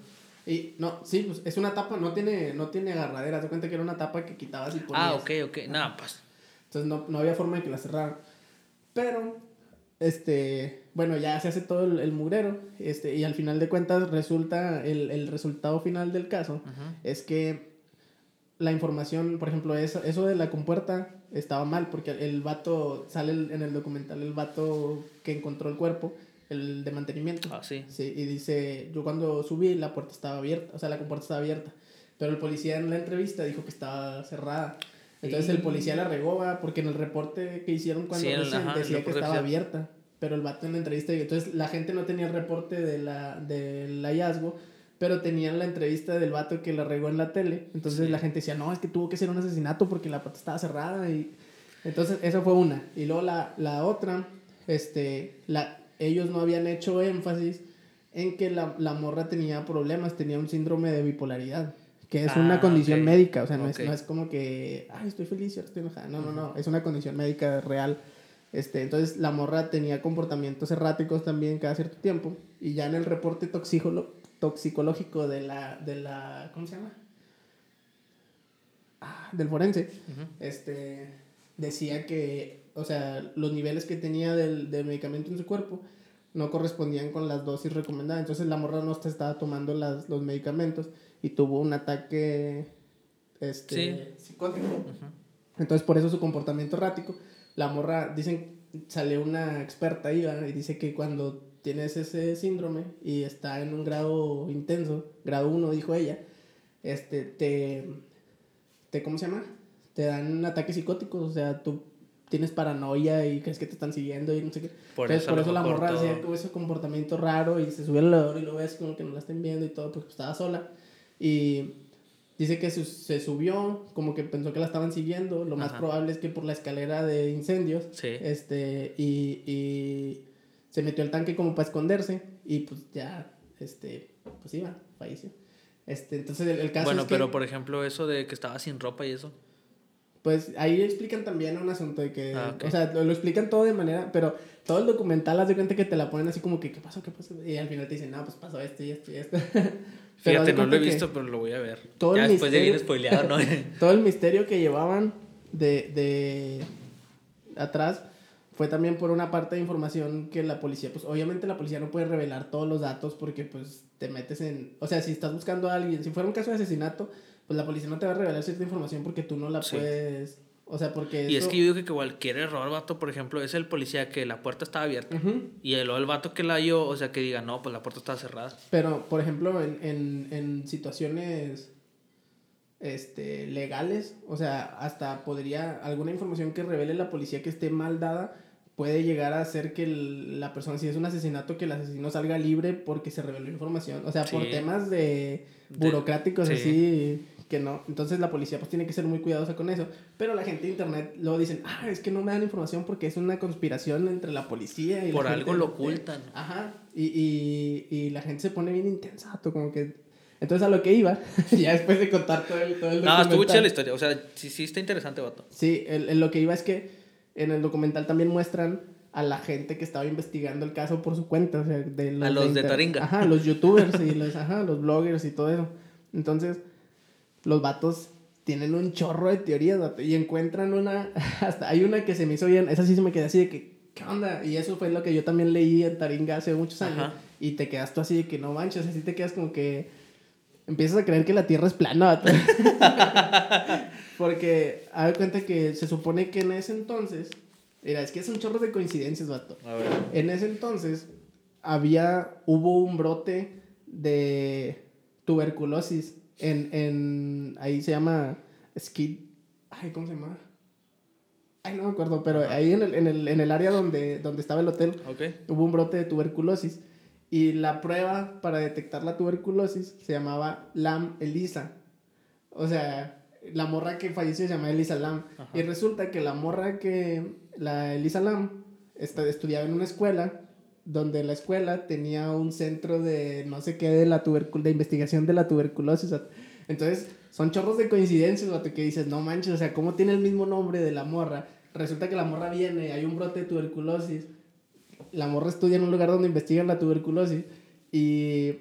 Y no, sí, pues es una tapa, no tiene, no tiene agarradera. Te cuenta que era una tapa que quitabas y ponías. Ah, ok, ok. Nada, pues. Entonces no, no había forma de que la cerraran. Pero, este, bueno, ya se hace todo el, el mugrero. Este, y al final de cuentas resulta, el, el resultado final del caso Ujú. es que la información, por ejemplo, eso, eso de la compuerta estaba mal, porque el vato, sale el- en el documental el vato que encontró el cuerpo, el de mantenimiento. Ah, sí. Sí, y dice, yo cuando subí la puerta estaba abierta, o sea, la compuerta estaba abierta, pero el policía en la entrevista dijo que estaba cerrada. Entonces el Y- policía la regó, porque en el reporte que hicieron cuando Sí, el- recién ajá, el decía que estaba abierta, pero el vato en la entrevista, entonces la gente no tenía el reporte de la, del hallazgo, pero tenían la entrevista del vato que la regó en la tele, entonces Sí. la gente decía, no, es que tuvo que ser un asesinato porque la puerta estaba cerrada y entonces esa fue una. Y luego la, la otra, este, la, ellos no habían hecho énfasis en que la, la morra tenía problemas, tenía un síndrome de bipolaridad, que es Ah, una condición ok. médica, o sea, no, Ok. es, no es como que, ay, estoy feliz estoy enojada, no, no, no, es una condición médica real. Este, entonces la morra tenía comportamientos erráticos también cada cierto tiempo y ya en el reporte toxicolo- toxicológico de la, de la, ¿cómo se llama? Ah, del forense, este, decía que, o sea, los niveles que tenía del, del medicamento en su cuerpo no correspondían con las dosis recomendadas. Entonces la morra no estaba tomando las, los medicamentos y tuvo un ataque este, psicótico. Entonces por eso su comportamiento errático. La morra, dicen, salió una experta ahí ¿verdad? y dice que cuando tienes ese síndrome y está en un grado intenso, grado 1, dijo ella, este, te, te, ¿cómo se llama? Te dan ataques psicóticos, o sea, tú tienes paranoia y crees que te están siguiendo y no sé qué. Por eso, por eso la morra hacía como ese comportamiento raro y se sube al elevador y lo ves como que no la estén viendo y todo, porque estaba sola. Y dice que se, subió, como que pensó que la estaban siguiendo. Lo más probable es que por la escalera de incendios. Sí. Este, y, y se metió al tanque como para esconderse y pues ya, este, pues iba, falleció. Este, entonces el, caso bueno, pero por ejemplo eso de que estaba sin ropa y eso. Pues ahí explican también un asunto de que, ah, o sea, lo, explican todo de manera, pero todo el documental, haz de cuenta que te la ponen así como que, ¿qué pasó? ¿Qué pasó? Y al final te dicen, no, pues pasó esto y esto y esto. Fíjate, no lo he visto, pero lo voy a ver. Todo ya después de bien spoileado, ¿no? todo el misterio que llevaban de, de atrás fue también por una parte de información que la policía, pues obviamente la policía no puede revelar todos los datos porque pues te metes en, o sea, si estás buscando a alguien, si fuera un caso de asesinato, pues la policía no te va a revelar cierta información porque tú no la puedes, o sea, porque... Y es que yo digo que cualquier error, vato, por ejemplo, es el policía que la puerta estaba abierta y el, el vato que la halló, o sea, que diga, no, pues la puerta estaba cerrada. Pero, por ejemplo, en, en, en situaciones este, legales, o sea, hasta podría, alguna información que revele la policía que esté mal dada, puede llegar a hacer que la persona, si es un asesinato, que el asesino salga libre porque se reveló información. O sea, por temas de burocráticos así que no. Entonces la policía pues tiene que ser muy cuidadosa con eso. Pero la gente de internet luego dicen, ah, es que no me dan información porque es una conspiración entre la policía y... Por algo lo ocultan. Ajá. Y, y, y la gente se pone bien intensa, como que... Entonces a lo que iba, ya después de contar todo el, todo el No, estuvo chida la historia. O sea, sí, sí está interesante, vato. Sí, el, lo que iba es que en el documental también muestran a la gente que estaba investigando el caso por su cuenta, o sea, de los a los de, Taringa. Ajá, los youtubers y los, ajá, los bloggers y todo eso. Entonces, los vatos tienen un chorro de teorías, vato, y encuentran una, hasta hay una que se me hizo bien, esa sí se me quedó así de que, ¿qué onda? Y eso fue lo que yo también leí en Taringa hace muchos años, y te quedas tú así de que no manches, así te quedas como que empiezas a creer que la Tierra es plana, vato. Porque, a ver cuenta que se supone que en ese entonces Mira, es que es un chorro de coincidencias, vato. A ver. En ese entonces había, hubo un brote de tuberculosis en, en ahí se llama Skid, ay, ¿cómo se llama? Ay, no me acuerdo, pero ahí en el, en el, en el área donde, donde estaba el hotel hubo un brote de tuberculosis y la prueba para detectar la tuberculosis se llamaba LAM ELISA. O sea, la morra que falleció se llama Elisa Lam. Y resulta que la morra que, la Elisa Lam, estudiaba en una escuela donde la escuela tenía un centro de no sé qué de la de investigación de la tuberculosis. Entonces, son chorros de coincidencias, que dices, no manches, o sea, ¿cómo tiene el mismo nombre de la morra? Resulta que la morra viene, hay un brote de tuberculosis, la morra estudia en un lugar donde investigan la tuberculosis y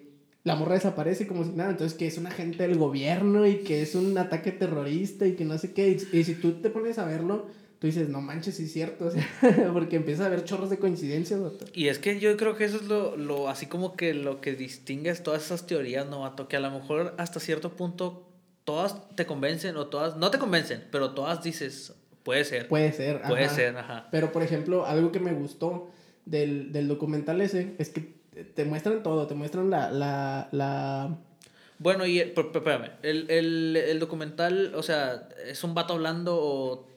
la morra desaparece como si nada. Entonces, que es un agente del gobierno y que es un ataque terrorista y que no sé qué. Y, si tú te pones a verlo, tú dices, no manches, sí es cierto. porque empieza a haber chorros de coincidencias, doctor. Y es que yo creo que eso es lo, lo así como que lo que distingue todas esas teorías, novato, que a lo mejor hasta cierto punto todas te convencen o todas, no te convencen, pero todas dices, puede ser. Puede ser, Puede ser, ajá. Pero, por ejemplo, algo que me gustó del, del documental ese es que te muestran todo, te muestran la... la, la... Bueno, y espérame, el, el, el, documental, o sea, ¿es un vato hablando o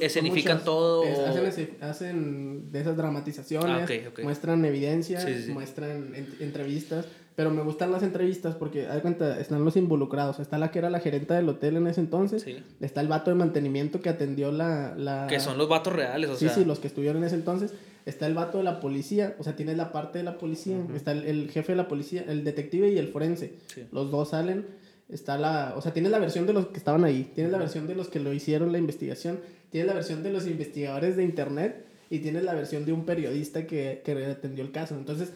escenifican todo? hacen, hacen, de esas dramatizaciones, ah, muestran evidencias, muestran entrevistas. Pero me gustan las entrevistas porque, haz cuenta, están los involucrados. Está la que era la gerente del hotel en ese entonces. Está el vato de mantenimiento que atendió la, la... Que son los vatos reales, o sea. Sí, sí, los que estuvieron en ese entonces. Está el vato de la policía, o sea, tienes la parte de la policía. Está el, jefe de la policía, el detective y el forense. Los dos salen. Está la... O sea, tienes la versión de los que estaban ahí. Tienes la versión de los que lo hicieron la investigación. Tienes la versión de los investigadores de internet. Y tienes la versión de un periodista que, que atendió el caso. Entonces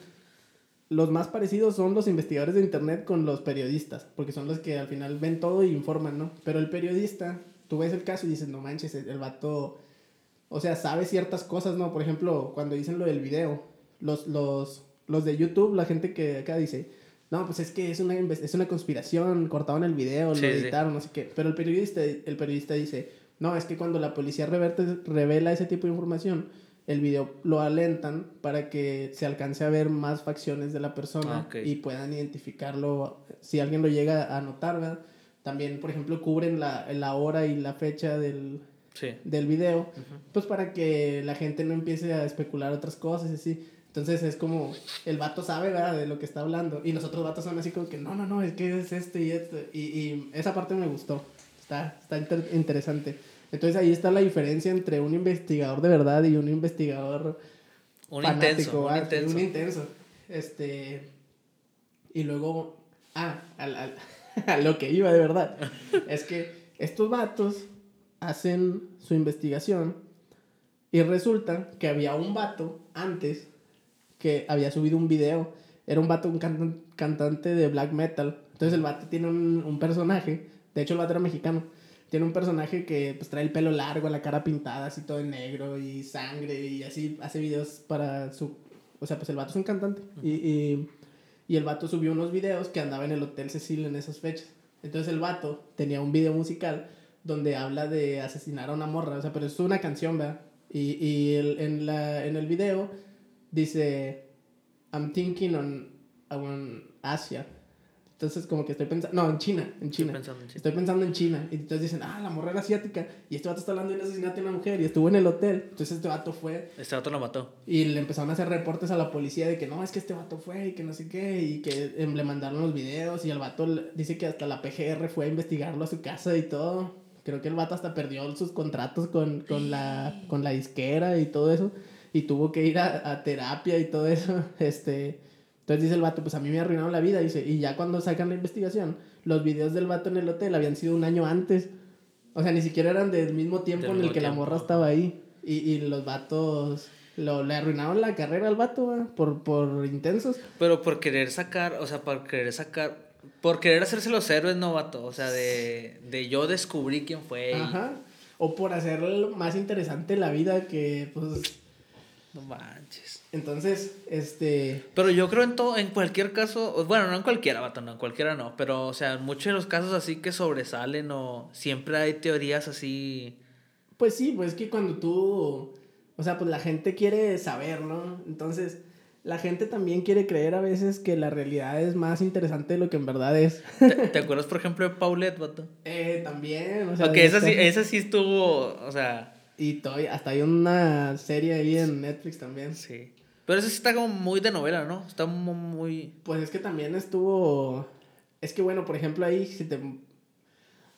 los más parecidos son los investigadores de internet con los periodistas, porque son los que al final ven todo y informan, ¿no? Pero el periodista, tú ves el caso y dices, no manches, el vato, o sea, sabe ciertas cosas, ¿no? Por ejemplo, cuando dicen lo del video, los, los, los de YouTube, la gente que acá dice, no, pues es que es una, es una conspiración, cortaban el video, lo editaron, no sé qué. Pero el periodista, el periodista dice, no, es que cuando la policía reverte, revela ese tipo de información, el video lo alentan para que se alcance a ver más facciones de la persona Ah, y puedan identificarlo si alguien lo llega a notar, ¿verdad? También, por ejemplo, cubren la, la hora y la fecha del, Sí. del video, pues para que la gente no empiece a especular otras cosas y así. Entonces es como, el vato sabe, ¿verdad? De lo que está hablando. Y los otros vatos son así como que, no, no, no, es que es esto y esto. Y, y esa parte me gustó. Está, está inter- interesante. Entonces ahí está la diferencia entre un investigador de verdad y un investigador Un fanático, intenso, un sí, intenso. un intenso. Este. Y luego. Ah, al, al- a lo que iba de verdad. es que estos vatos hacen su investigación y resulta que había un vato antes que había subido un video. Era un vato, un cantan- cantante de black metal. Entonces el vato tiene un, un personaje. De hecho, el vato era mexicano. Tiene un personaje que pues trae el pelo largo, la cara pintada así todo en negro y sangre y así hace videos para su... O sea, pues el vato es un cantante. Y, y, y el vato subió unos videos que andaba en el Hotel Cecil en esas fechas. Entonces el vato tenía un video musical donde habla de asesinar a una morra. O sea, pero es una canción, ¿verdad? Y, y el- en, la, en el video dice, I'm thinking on, on Asia. Entonces como que estoy pensando, no, en China, en China. pensando en China. Estoy pensando en China. Y entonces dicen, ah, la morra era asiática. Y este vato está hablando de un asesinato de una mujer y estuvo en el hotel. Entonces este vato fue Este vato lo mató. y le empezaron a hacer reportes a la policía de que no, es que este vato fue y que no sé qué. Y que em, le mandaron los videos. Y el vato dice que hasta la PGR fue a investigarlo a su casa y todo. Creo que el vato hasta perdió sus contratos con, con, la, con la disquera y todo eso. Y tuvo que ir a, a terapia y todo eso. Este. Entonces dice el vato, pues a mí me arruinaron la vida, dice, y ya cuando sacan la investigación, los videos del vato en el hotel habían sido un año antes. O sea, ni siquiera eran del mismo tiempo Del en el que la morra estaba ahí. Y, y los vatos lo, le arruinaron la carrera al vato, ¿va? por, por intensos. Pero por querer sacar, o sea, por querer sacar, por querer hacerse los héroes, no, vato. O sea, de, de yo descubrí quién fue. y- Ajá. O por hacer más interesante la vida que, pues... No manches. Entonces, este... Pero yo creo en todo, en cualquier caso, bueno, no en cualquiera, vato, no, en cualquiera no, pero, o sea, en muchos de los casos así que sobresalen o siempre hay teorías así. Pues sí, pues es que cuando tú, o sea, pues la gente quiere saber, ¿no? Entonces, la gente también quiere creer a veces que la realidad es más interesante de lo que en verdad es. ¿Te, te acuerdas, por ejemplo, de Paulette, vato? Eh, también, o sea... Ok, esa sí, esa sí estuvo, o sea, Y todavía, hasta hay una serie ahí en Netflix también. sí. Pero esa sí está como muy de novela, ¿no? Está mu- muy... Pues es que también estuvo... Es que bueno, por ejemplo, ahí si te...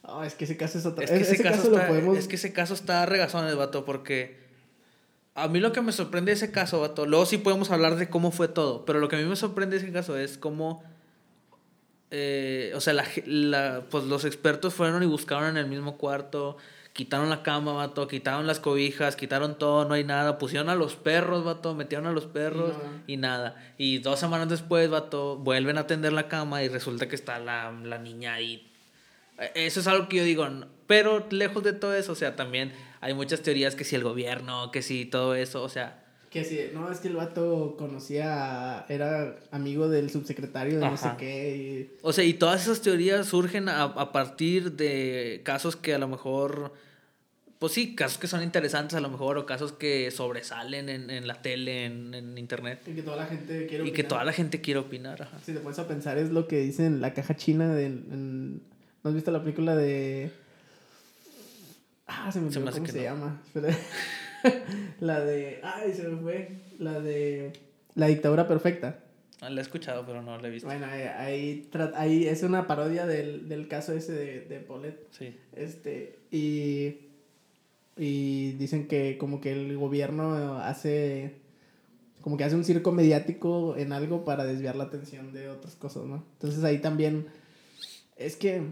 Oh, es que ese caso es otra... Es que ese, caso, lo está, podemos... es que ese caso está regazón, el vato, porque a mí lo que me sorprende de ese caso, vato, luego sí podemos hablar de cómo fue todo, pero lo que a mí me sorprende de ese caso es cómo, eh, o sea, la, la- pues los expertos fueron y buscaron en el mismo cuarto, quitaron la cama, vato, quitaron las cobijas, quitaron todo, no hay nada, pusieron a los perros, vato, metieron a los perros Y y nada. Y dos semanas después, vato, vuelven a atender la cama y resulta que está la, la niña ahí. Eh, eso es algo que yo digo, pero lejos de todo eso, o sea, también hay muchas teorías que si el gobierno, que si todo eso, o sea, Que sí, no, es que el vato conocía, era amigo del subsecretario de no sé qué. o sea, y todas esas teorías surgen a, a partir de casos que a lo mejor, pues sí, casos que son interesantes a lo mejor, o casos que sobresalen en, en la tele, en, en internet, Y, que toda la gente quiere y que opinar. toda la gente quiere opinar, ajá. Si te pones a pensar, es lo que dice en la caja china de... en- ¿No has visto la película de... Ah, se me Se olvidó me cómo que se no. llama. La de... Ay, se me fue. La de... La dictadura perfecta. Ah, La he escuchado, pero no la he visto. Bueno, ahí, ahí, ahí es una parodia del, del caso ese de, de Paulette. Sí. Este, y, y dicen que como que el gobierno hace, como que hace un circo mediático en algo para desviar la atención de otras cosas, ¿no? Entonces ahí también, es que,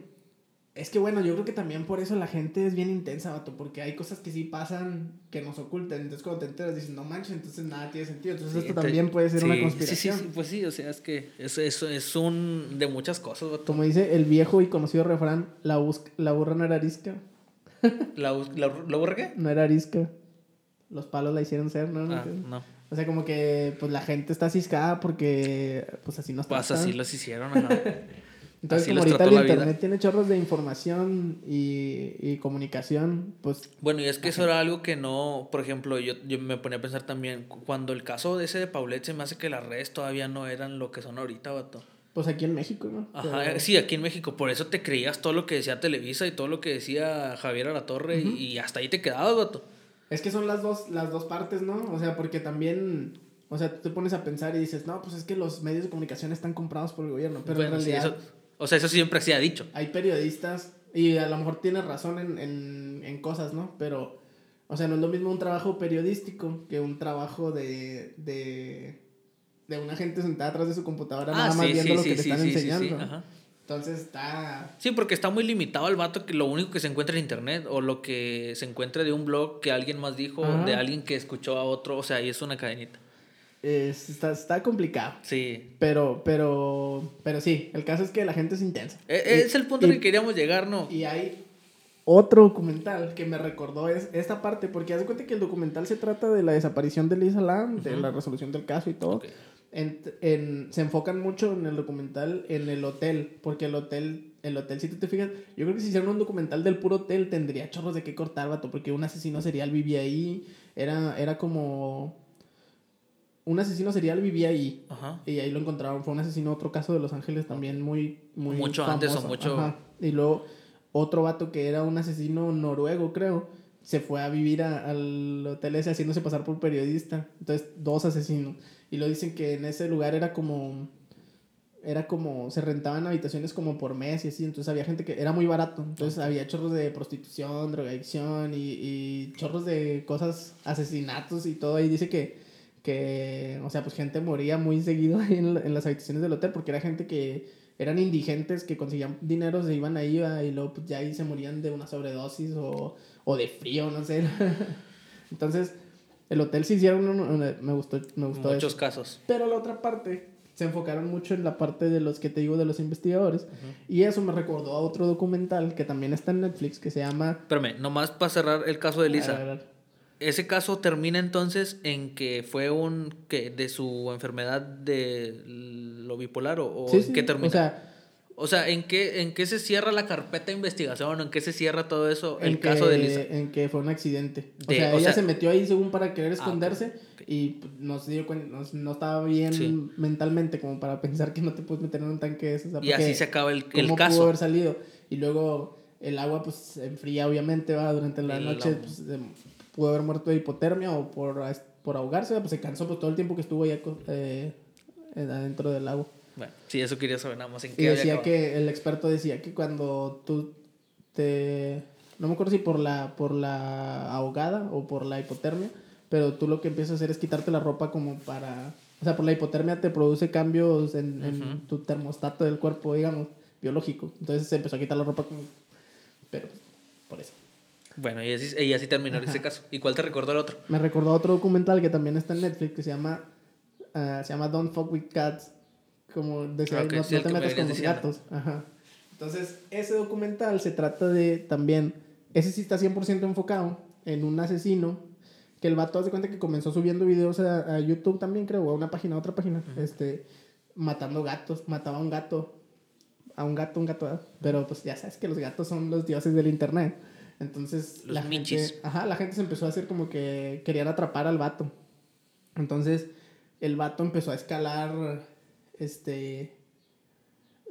es que bueno, yo creo que también por eso la gente es bien intensa, vato, porque hay cosas que sí pasan que nos ocultan, entonces cuando te enteras dices, no manches, entonces nada tiene sentido, entonces Sí, esto te- también puede ser sí, una conspiración. Sí, sí, pues sí, o sea, es que es, es, es un de muchas cosas, vato. Como dice el viejo y conocido refrán, la, bus- la burra no era arisca. ¿La, la, la burra qué? No era arisca. Los palos la hicieron ser, ¿no? Ah, no. O sea, como que pues la gente está ciscada porque pues así nos Pues así los hicieron, ajá. Entonces, Así como ahorita el vida. internet tiene chorros de información y, y comunicación, pues Bueno, y es que eso era algo que no, por ejemplo, yo, yo me ponía a pensar también, cu- cuando el caso de ese de Paulette se me hace que las redes todavía no eran lo que son ahorita, vato. pues aquí en México, ¿no? Ajá, Pero- eh, sí, aquí en México, por eso te creías todo lo que decía Televisa y todo lo que decía Javier Alatorre y, y hasta ahí te quedabas, vato. Es que son las dos, las dos partes, ¿no? O sea, porque también, o sea, tú te pones a pensar y dices, no, pues es que los medios de comunicación están comprados por el gobierno, pero Bueno, en sí, realidad eso- o sea, eso siempre se ha dicho. hay periodistas y a lo mejor tienes razón en, en, en cosas, ¿no? Pero, o sea, no es lo mismo un trabajo periodístico que un trabajo de, de, de una gente sentada atrás de su computadora nada más viendo lo que te están enseñando. ajá. Entonces está... Sí, porque está muy limitado el vato que lo único que se encuentra en internet o lo que se encuentra de un blog que alguien más dijo, Ajá. de alguien que escuchó a otro, o sea, ahí es una cadenita. Es- está, está complicado. Sí. Pero, pero, pero sí, el caso es que la gente es intensa. E- Y- Es el punto y- que queríamos llegar, ¿no? Y hay otro documental que me recordó es esta parte, porque haz de cuenta que el documental se trata de la desaparición de Lisa Lam, de la resolución del caso y todo. En, en- se enfocan mucho en el documental en el hotel, porque el hotel, el hotel, si tú te fijas, yo creo que si hicieran un documental del puro hotel tendría chorros de qué cortar, vato, porque un asesino serial vivía ahí, era, era como... Un asesino serial vivía ahí. Ajá. Y ahí lo encontraron. Fue un asesino, otro caso de Los Ángeles también muy, muy Mucho antes o mucho- Ajá. Y luego otro vato que era un asesino noruego, creo, se fue a vivir a- al hotel ese haciéndose pasar por periodista. Entonces, dos asesinos. Y lo dicen que en ese lugar era como... Era como... Se rentaban habitaciones como por mes y así. Entonces había gente que... Era muy barato. Entonces había chorros de prostitución, drogadicción y, y chorros de cosas, asesinatos y todo. Y dice que que, o sea, pues gente moría muy seguido ahí en, en las habitaciones del hotel porque era gente que eran indigentes que conseguían dinero, se iban ahí y luego pues ya ahí se morían de una sobredosis o, o de frío, no sé. Entonces, el hotel sí hicieron, me gustó, me gustó Muchos eso. casos. Pero la otra parte, se enfocaron mucho en la parte de los que te digo de los investigadores y eso me recordó a otro documental que también está en Netflix que se llama... Espérame, nomás para cerrar el caso de A Lisa. ver, Ese caso termina entonces en que fue un que de su enfermedad de lo bipolar o, o sí, en sí, qué termina. O sea, O sea, ¿en qué, ¿en qué se cierra la carpeta de investigación o en qué se cierra todo eso? El caso de que- Lisa. En que fue un accidente. o De- sea, o ella sea- se metió ahí según para querer Ah, esconderse ok. y pues, no se dio cuenta, no, no estaba bien Sí. mentalmente como para pensar que no te puedes meter en un tanque de esos. o sea, Y así se acaba el, ¿cómo el pudo caso. haber salido? Y luego el agua pues se enfría obviamente, va durante la Y noche pues, se- pudo haber muerto de hipotermia o por, por ahogarse, pues se cansó pues todo el tiempo que estuvo ahí aco- eh, adentro del agua. Bueno, sí, eso quería saber nada más en Y qué había decía acabado. que el experto decía que cuando tú te no me acuerdo si por la por la ahogada o por la hipotermia, pero tú lo que empiezas a hacer es quitarte la ropa como para, o sea, por la hipotermia te produce cambios en, en Ujú. tu termostato del cuerpo, digamos, biológico. Entonces se empezó a quitar la ropa como pero por eso. Bueno, y así, y así terminó ese caso. ¿Y cuál te recordó el otro? Me recordó otro documental que también está en Netflix que se llama ah, se llama Don't Fuck with Cats. Como decía, Ah, ok, no, sí, no te que me metas con los gatos. Ajá. Entonces, ese documental se trata de también. Ese sí está 100% enfocado en un asesino. Que el vato hace cuenta que comenzó subiendo videos a, a YouTube también, creo, a una página, a otra página. Este, matando gatos. Mataba a un gato. A un gato, un gato. Pero pues ya sabes que los gatos son los dioses del internet. Entonces, Los la michis. gente, ajá, la gente se empezó a hacer como que querían atrapar al vato. Entonces, el vato empezó a escalar, este,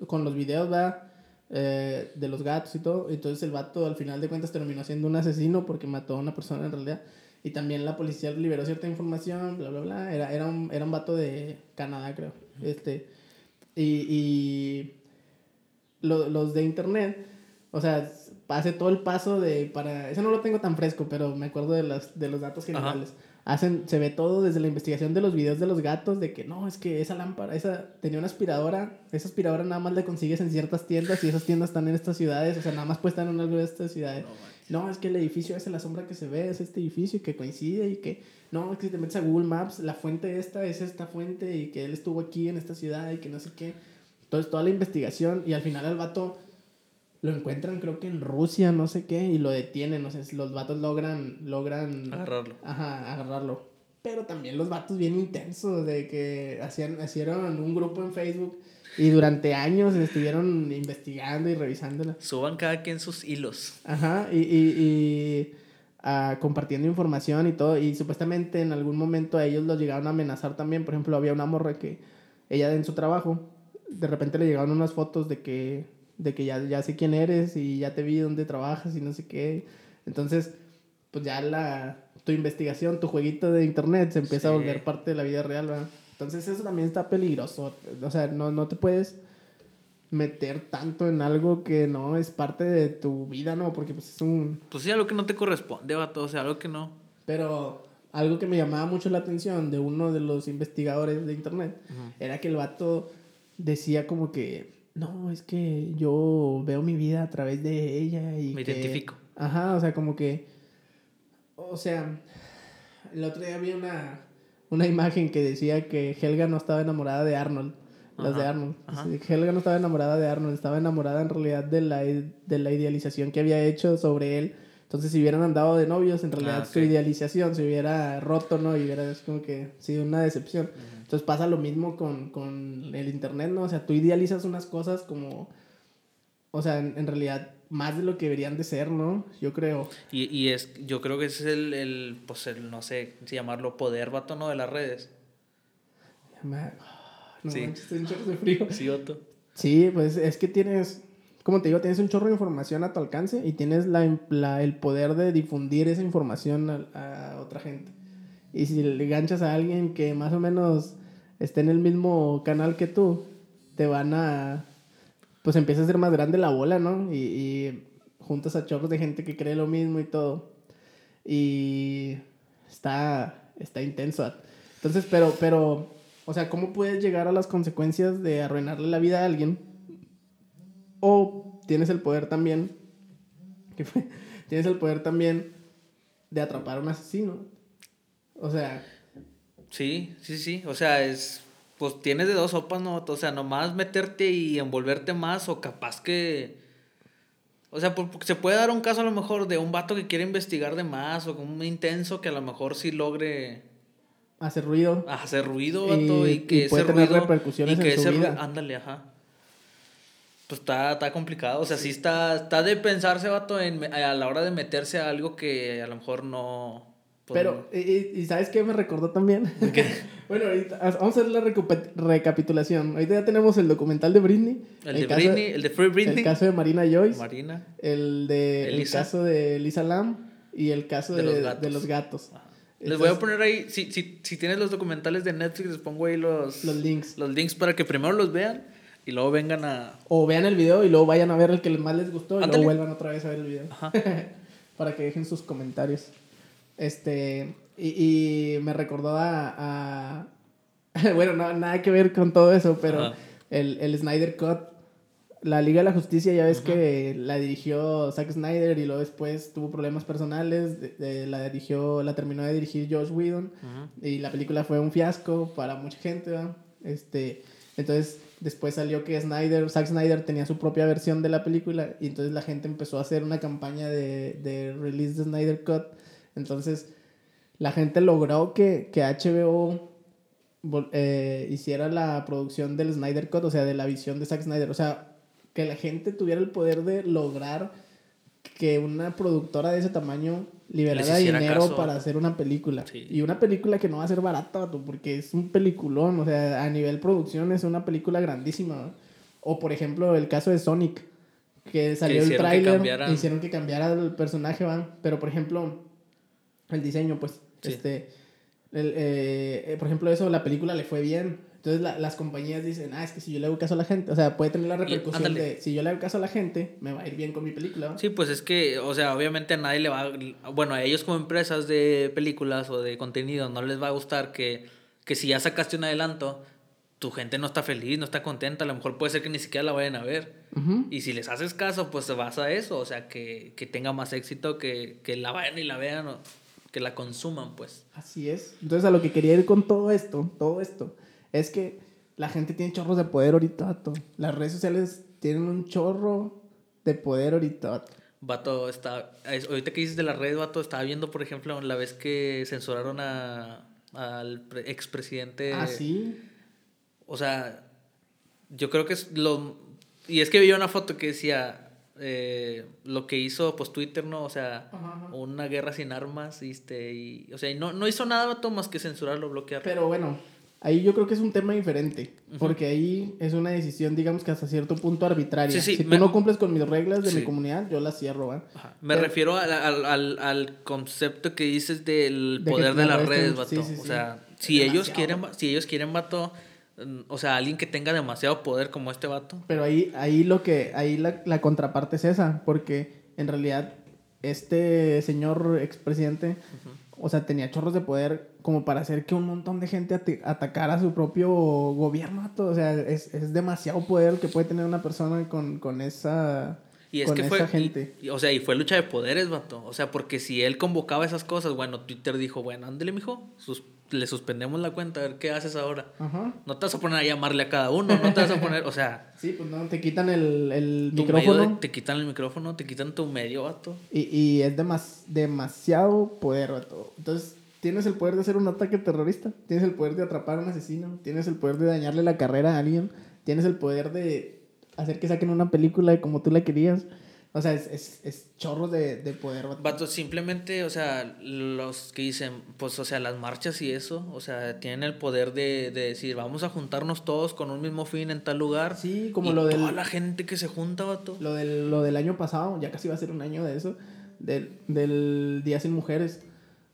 con los videos, ¿verdad? Eh, de los gatos y todo. Entonces el vato al final de cuentas terminó siendo un asesino porque mató a una persona en realidad. Y también la policía liberó cierta información, bla, bla, bla. Era, era, un, era un vato de Canadá, creo. Este, y, y lo- los de internet, o sea, hace todo el paso de para... Eso no lo tengo tan fresco, pero me acuerdo de los, de los datos generales. Hacen, se ve todo desde la investigación de los videos de los gatos, de que no, es que esa lámpara, esa tenía una aspiradora, esa aspiradora nada más la consigues en ciertas tiendas y esas tiendas están en estas ciudades, o sea, nada más puede estar en alguna de estas ciudades. No, es que el edificio ese, la sombra que se ve es este edificio que coincide y que, no, es que si te metes a Google Maps, la fuente esta es esta fuente y que él estuvo aquí en esta ciudad y que no sé qué. Entonces, toda la investigación y al final el vato lo encuentran, creo que en Rusia, no sé qué, y lo detienen, no sé, los vatos logran, logran Agarrarlo. Ajá, agarrarlo. pero también los vatos bien intensos, de que hacían, hicieron un grupo en Facebook y durante años estuvieron investigando y revisándola. Suban cada quien sus hilos. Ajá, y, y, y ah, compartiendo información y todo. Y supuestamente en algún momento a ellos los llegaron a amenazar también. Por ejemplo, había una morra que ella en su trabajo, de repente le llegaron unas fotos de que, de que ya, ya sé quién eres y ya te vi dónde trabajas y no sé qué. Entonces, pues ya la, tu investigación, tu jueguito de internet se empieza a volver parte de la vida real, ¿verdad? Entonces eso también está peligroso. O sea, no, no te puedes meter tanto en algo que no es parte de tu vida, ¿no? Porque pues es un... Pues sí, algo que no te corresponde, vato, o sea, algo que no. Pero algo que me llamaba mucho la atención de uno de los investigadores de internet era que el vato decía como que, no, es que yo veo mi vida a través de ella y... Me identifico. Ajá, o sea, como que... O sea, el otro día vi una una imagen que decía que Helga no estaba enamorada de Arnold. Las de Arnold. Helga no estaba enamorada de Arnold, estaba enamorada en realidad de la, de la idealización que había hecho sobre él. Entonces, si hubieran andado de novios, en realidad ah, su idealización se hubiera roto, ¿no? Y hubiera como que sido una decepción. Entonces pasa lo mismo con, con, el internet, ¿no? O sea, tú idealizas unas cosas como... O sea, en realidad más de lo que deberían de ser, ¿no? Yo creo. Y, y es, yo creo que ese es el, el, pues el, no sé, si llamarlo poder, vato, ¿no? De las redes. No, sí. estoy un chorro de frío. Sí, Otto. Sí, pues es que tienes, como te digo, tienes un chorro de información a tu alcance y tienes la, la el poder de difundir esa información a, a, otra gente. Y si le ganchas a alguien que más o menos esté en el mismo canal que tú, te van a pues empieza a ser más grande la bola, ¿no? Y, juntas a chorros de gente que cree lo mismo y todo. Y está, está intenso. Entonces, pero, pero, o sea, ¿cómo puedes llegar a las consecuencias de arruinarle la vida a alguien? O tienes el poder también, ¿qué fue? Tienes el poder también de atrapar a un asesino. O sea... Sí, sí, sí. O sea, es pues tienes de dos sopas, ¿no? O sea, nomás meterte y envolverte más o capaz que... O sea, porque se puede dar un caso a lo mejor de un vato que quiere investigar de más o como un intenso que a lo mejor sí logre... Hacer ruido. Hacer ruido, vato, y, que ese tener repercusiones y que en su vida. Ándale, ajá. Pues está, está complicado. O sea, sí está, está de pensarse, vato, en, a la hora de meterse a algo que a lo mejor no pero, y, ¿sabes qué me recordó también? bueno, ahorita, vamos a hacer la recapitulación. Ahorita ya tenemos el documental de Britney. El, de Britney, el de Free Britney. El caso de Marina Joyce. Marina. El, de, el caso de Lisa Lam. Y el caso de, los gatos. les voy a poner ahí, si, si, si tienes los documentales de Netflix, les pongo ahí los, los links. Los links para que primero los vean y luego vengan a... O vean el video y luego vayan a ver el que más les gustó y luego vuelvan otra vez a ver el video. para que dejen sus comentarios. Este, y, y me recordó a, bueno, no, nada que ver con todo eso, pero el, el, Snyder Cut, la Liga de la Justicia, ya ves que la dirigió Zack Snyder y luego después tuvo problemas personales, la dirigió, la terminó de dirigir Josh Whedon y la película fue un fiasco para mucha gente, Este, entonces después salió que Snyder, Zack Snyder tenía su propia versión de la película y entonces la gente empezó a hacer una campaña de, de release de Snyder Cut entonces, la gente logró que, que HBO eh, hiciera la producción del Snyder Cut, o sea, de la visión de Zack Snyder. O sea, que la gente tuviera el poder de lograr que una productora de ese tamaño liberara dinero para hacer una película. Y una película que no va a ser barata, porque es un peliculón. O sea, a nivel producción es una película grandísima. O por ejemplo, el caso de Sonic, que salió el tráiler, hicieron que cambiara el personaje, ¿van? Pero por ejemplo, el diseño, pues, este, el, eh, por ejemplo, eso, la película le fue bien. Entonces las compañías dicen, ah, es que si yo le hago caso a la gente, o sea, puede tener la repercusión de, si yo le hago caso a la gente, me va a ir bien con mi película. Sí, pues es que, o sea, obviamente a nadie le va, bueno, a ellos como empresas de películas o de contenido no les va a gustar que, que si ya sacaste un adelanto, tu gente no está feliz, no está contenta, a lo mejor puede ser que ni siquiera la vayan a ver. Y si les haces caso, pues basa a eso, o sea, que, que tenga más éxito, que, que la vayan y la vean. O, que la consuman, pues. Así es. Entonces, a lo que quería ir con todo esto, todo esto, es que la gente tiene chorros de poder ahorita, vato. Las redes sociales tienen un chorro de poder ahorita, vato. Vato, está, ahorita que dices de las redes, vato, estaba viendo, por ejemplo, la vez que censuraron a, al pre- expresidente. Ah, sí. O sea, yo creo que es lo... Y es que vi una foto que decía eh, lo que hizo pues Twitter, ¿no? O sea, Ajá, ajá. una guerra sin armas, ¿viste? Y, o sea, y no, no hizo nada vato, más que censurarlo, bloquearlo. Pero bueno, ahí yo creo que es un tema diferente. Porque ahí es una decisión, digamos que hasta cierto punto arbitraria. Sí, sí, si tú me- no cumples con mis reglas de Sí. mi comunidad, yo las cierro, ¿va? Ajá. Me Pero- refiero al, al, al, al concepto que dices del De poder de las redes, vato. O sea, si ellos quieren, si ellos quieren, vato, o sea, alguien que tenga demasiado poder como este vato. Pero ahí, ahí lo que, ahí la, la contraparte es esa, porque en realidad este señor expresidente, o sea, tenía chorros de poder como para hacer que un montón de gente ate- atacara a su propio gobierno, o sea, es, es demasiado poder que puede tener una persona con, con esa, Y es con que esa fue, gente. y- y, o sea, y fue lucha de poderes, vato. O sea, porque si él convocaba esas cosas, bueno, Twitter dijo, bueno, ándale, mijo, sus- le suspendemos la cuenta, a ver qué haces ahora. Ajá. No te vas a poner a llamarle a cada uno, no te vas a poner, o sea, Sí, pues no, te quitan el, el micrófono. de- te quitan el micrófono, te quitan tu medio, vato. Y, y es demas- demasiado poder, vato. Entonces, tienes el poder de hacer un ataque terrorista, tienes el poder de atrapar a un asesino, tienes el poder de dañarle la carrera a alguien, tienes el poder de hacer que saquen una película de como tú la querías. O sea, es, es, es chorro de, de poder, vato. Simplemente, o sea, los que dicen, pues, o sea, las marchas y eso, o sea, tienen el poder de, de decir, vamos a juntarnos todos con un mismo fin en tal lugar. Sí, como y lo del, Toda la gente que se junta, vato. lo, del, lo del año pasado, ya casi va a ser un año de eso, del, del Día Sin Mujeres.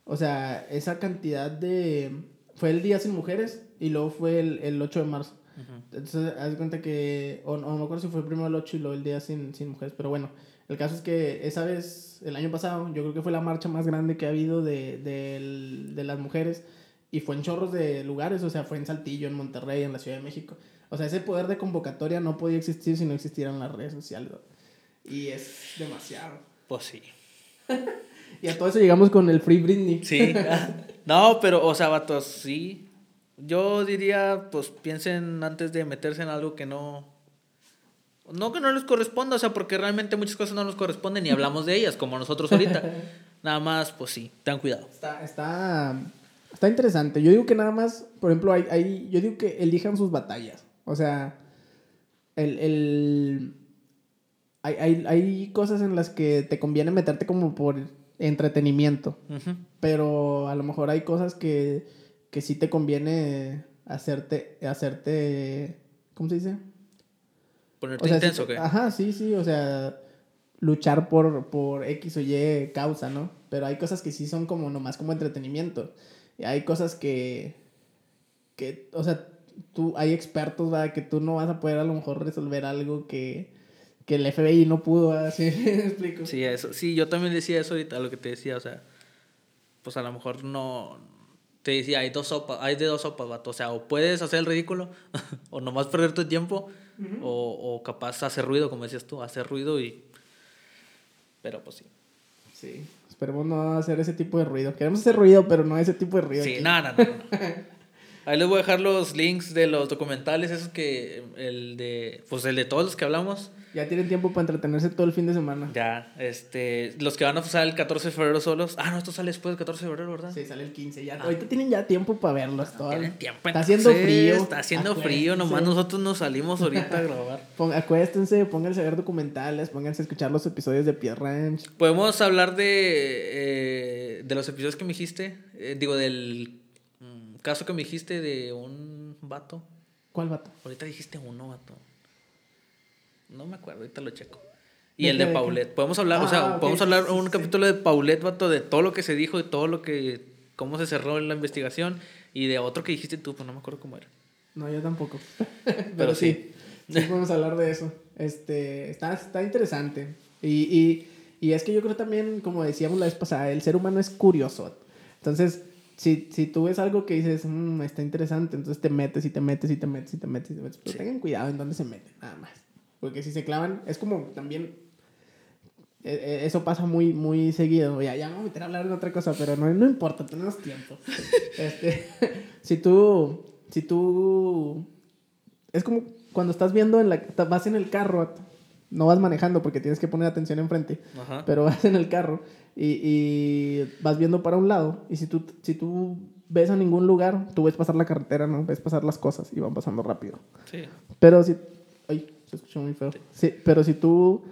O sea, esa cantidad de... Fue el Día Sin Mujeres y luego fue el, el 8 de marzo. Ujú. Entonces, haz de cuenta que, o, o no me acuerdo si fue primero el 8 y luego el día sin, sin mujeres, pero bueno, el caso es que esa vez, el año pasado, yo creo que fue la marcha más grande que ha habido de, del- de las mujeres y fue en chorros de lugares, o sea, fue en Saltillo, en Monterrey, en la Ciudad de México. O sea, ese poder de convocatoria no podía existir si no existieran las redes sociales. ¿no? Y es demasiado. Pues sí. Y a todo eso llegamos con el Free Britney. Sí. no, pero, o sea, vatos, sí. Yo diría, pues piensen antes de meterse en algo que no. No que no les corresponda, o sea, porque realmente muchas cosas no nos corresponden y hablamos de ellas, como nosotros ahorita. Nada más, pues sí, ten cuidado. Está, está, está interesante. Yo digo que nada más, por ejemplo, hay, hay, yo digo que elijan sus batallas. O sea, el, el, hay, hay, hay cosas en las que te conviene meterte como por entretenimiento. Pero a lo mejor hay cosas que, que sí te conviene hacerte, hacerte, ¿cómo se dice? Ponerte O sea, sí intenso, te- ¿qué? Ajá, sí, sí, o sea, luchar por, por X o Y causa, ¿no? Pero hay cosas que sí son como nomás como entretenimiento. Y hay cosas que, que o sea, tú, hay expertos, ¿verdad? Que tú no vas a poder a lo mejor resolver algo que, que el FBI no pudo. ¿Sí me explico? Sí, eso. Sí, yo también decía eso ahorita, lo que te decía, o sea, pues a lo mejor no. Te decía, hay dos sopas, hay de dos sopas, vato. O sea, o puedes hacer el ridículo, o nomás perder tu tiempo, o, o capaz hacer ruido, como decías tú, hacer ruido y. Pero pues sí. Sí. Esperemos no hacer ese tipo de ruido. Queremos hacer ruido, pero no ese tipo de ruido. Sí, nada, no, no, no. Ahí les voy a dejar los links de los documentales, esos que. El de. Pues el de todos los que hablamos. Ya tienen tiempo para entretenerse todo el fin de semana. Ya, este. Los que van a pasar el 14 de febrero solos. Ah, no, esto sale después del 14 de febrero, ¿verdad? Sí, sale el 15. Ya, Ah. ahorita tienen ya tiempo para verlos. todo. Tienen tiempo. Está haciendo frío. Está haciendo frío, nomás nosotros nos salimos ahorita a grabar. Acuéstense, pónganse a ver documentales, pónganse a escuchar los episodios de Pied Ranch. Podemos hablar de, eh, de los episodios que me dijiste. eh, digo, del caso que me dijiste de un vato. ¿Cuál vato? Ahorita dijiste uno, vato. No me acuerdo, ahorita lo checo. Y ¿De el de? Paulette. Podemos hablar, o Ah, sea, ok, podemos sí, hablar sí, un sí. capítulo de Paulette, vato, de todo lo que se dijo, de todo lo que. cómo se cerró la investigación. Y de otro que dijiste tú, pues no me acuerdo cómo era. No, yo tampoco. Pero, Pero sí. sí. podemos hablar de eso. Este, está, está interesante. Y, y, y es que yo creo también, como decíamos la vez pasada, el ser humano es curioso. Entonces, si, si tú ves algo que dices, "Mm, está interesante, entonces te metes y te metes y te metes y te metes y te metes. Pero Sí. tengan cuidado en dónde se meten, nada más. Porque si se clavan, es como también eh, eh, eso pasa muy, muy seguido. Ya, ya me voy a meter a hablar de otra cosa, pero no, no importa, tenemos tiempo. este, si tú, si tú, es como cuando estás viendo, en la, vas en el carro, no vas manejando porque tienes que poner atención enfrente, Ajá. pero vas en el carro y, y vas viendo para un lado y si tú, si tú ves a ningún lugar, tú ves pasar la carretera, ¿no? Ves pasar las cosas y van pasando rápido. Sí. Pero si... Ay, se escuchó muy feo. Sí, pero si tú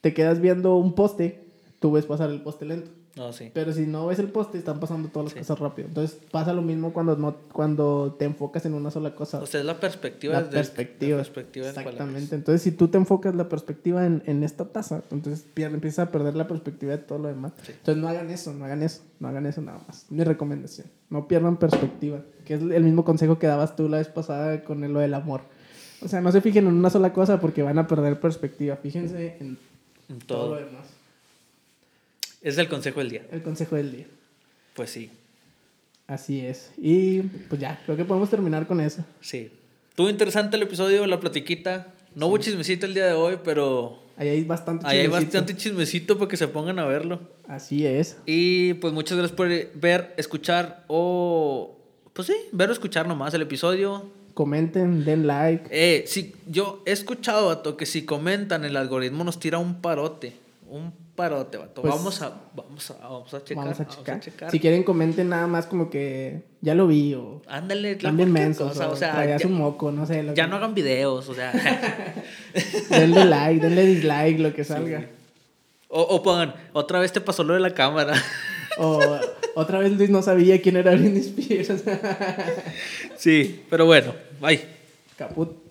te quedas viendo un poste, tú ves pasar el poste lento. No, sí. Pero si no ves el poste, están pasando todas las Sí. cosas rápido. Entonces pasa lo mismo cuando, no, cuando te enfocas en una sola cosa. O sea, es la perspectiva. la del- perspectiva. La perspectiva Exactamente. Entonces, si tú te enfocas la perspectiva en, en esta taza, entonces pier- empiezas a perder la perspectiva de todo lo demás. Sí. Entonces, no hagan eso, no hagan eso, no hagan eso nada más. Mi recomendación. No pierdan perspectiva. Que es el mismo consejo que dabas tú la vez pasada con lo del amor. O sea, no se fijen en una sola cosa porque van a perder perspectiva. Fíjense en En todo, todo. lo demás. Es el consejo del día. El consejo del día. Pues sí. Así es. Y pues ya, creo que podemos terminar con eso. Sí. Estuvo interesante el episodio, la platiquita. No hubo chismecito el día de hoy, pero Ahí hay bastante ahí hay chismecito. bastante chismecito para que se pongan a verlo. Así es. Y pues muchas gracias por ver, escuchar o... Pues sí, ver o escuchar nomás el episodio. Comenten, den like. Eh, sí, yo he escuchado, vato, que si comentan el algoritmo nos tira un parote. Un parote, vato. Pues, vamos, a, vamos, a, vamos a checar. Vamos a checar. checar. Si quieren, comenten nada más como que ya lo vi o Ándale, también mensos. cosa, o, sea, ya, un moco, no sé. ya que- no hagan videos, o sea... Denle like, denle dislike, lo que salga. o, o pongan, otra vez te pasó lo de la cámara. O otra vez Luis no sabía quién era Britney Spears. sí, pero bueno, bye. Caput.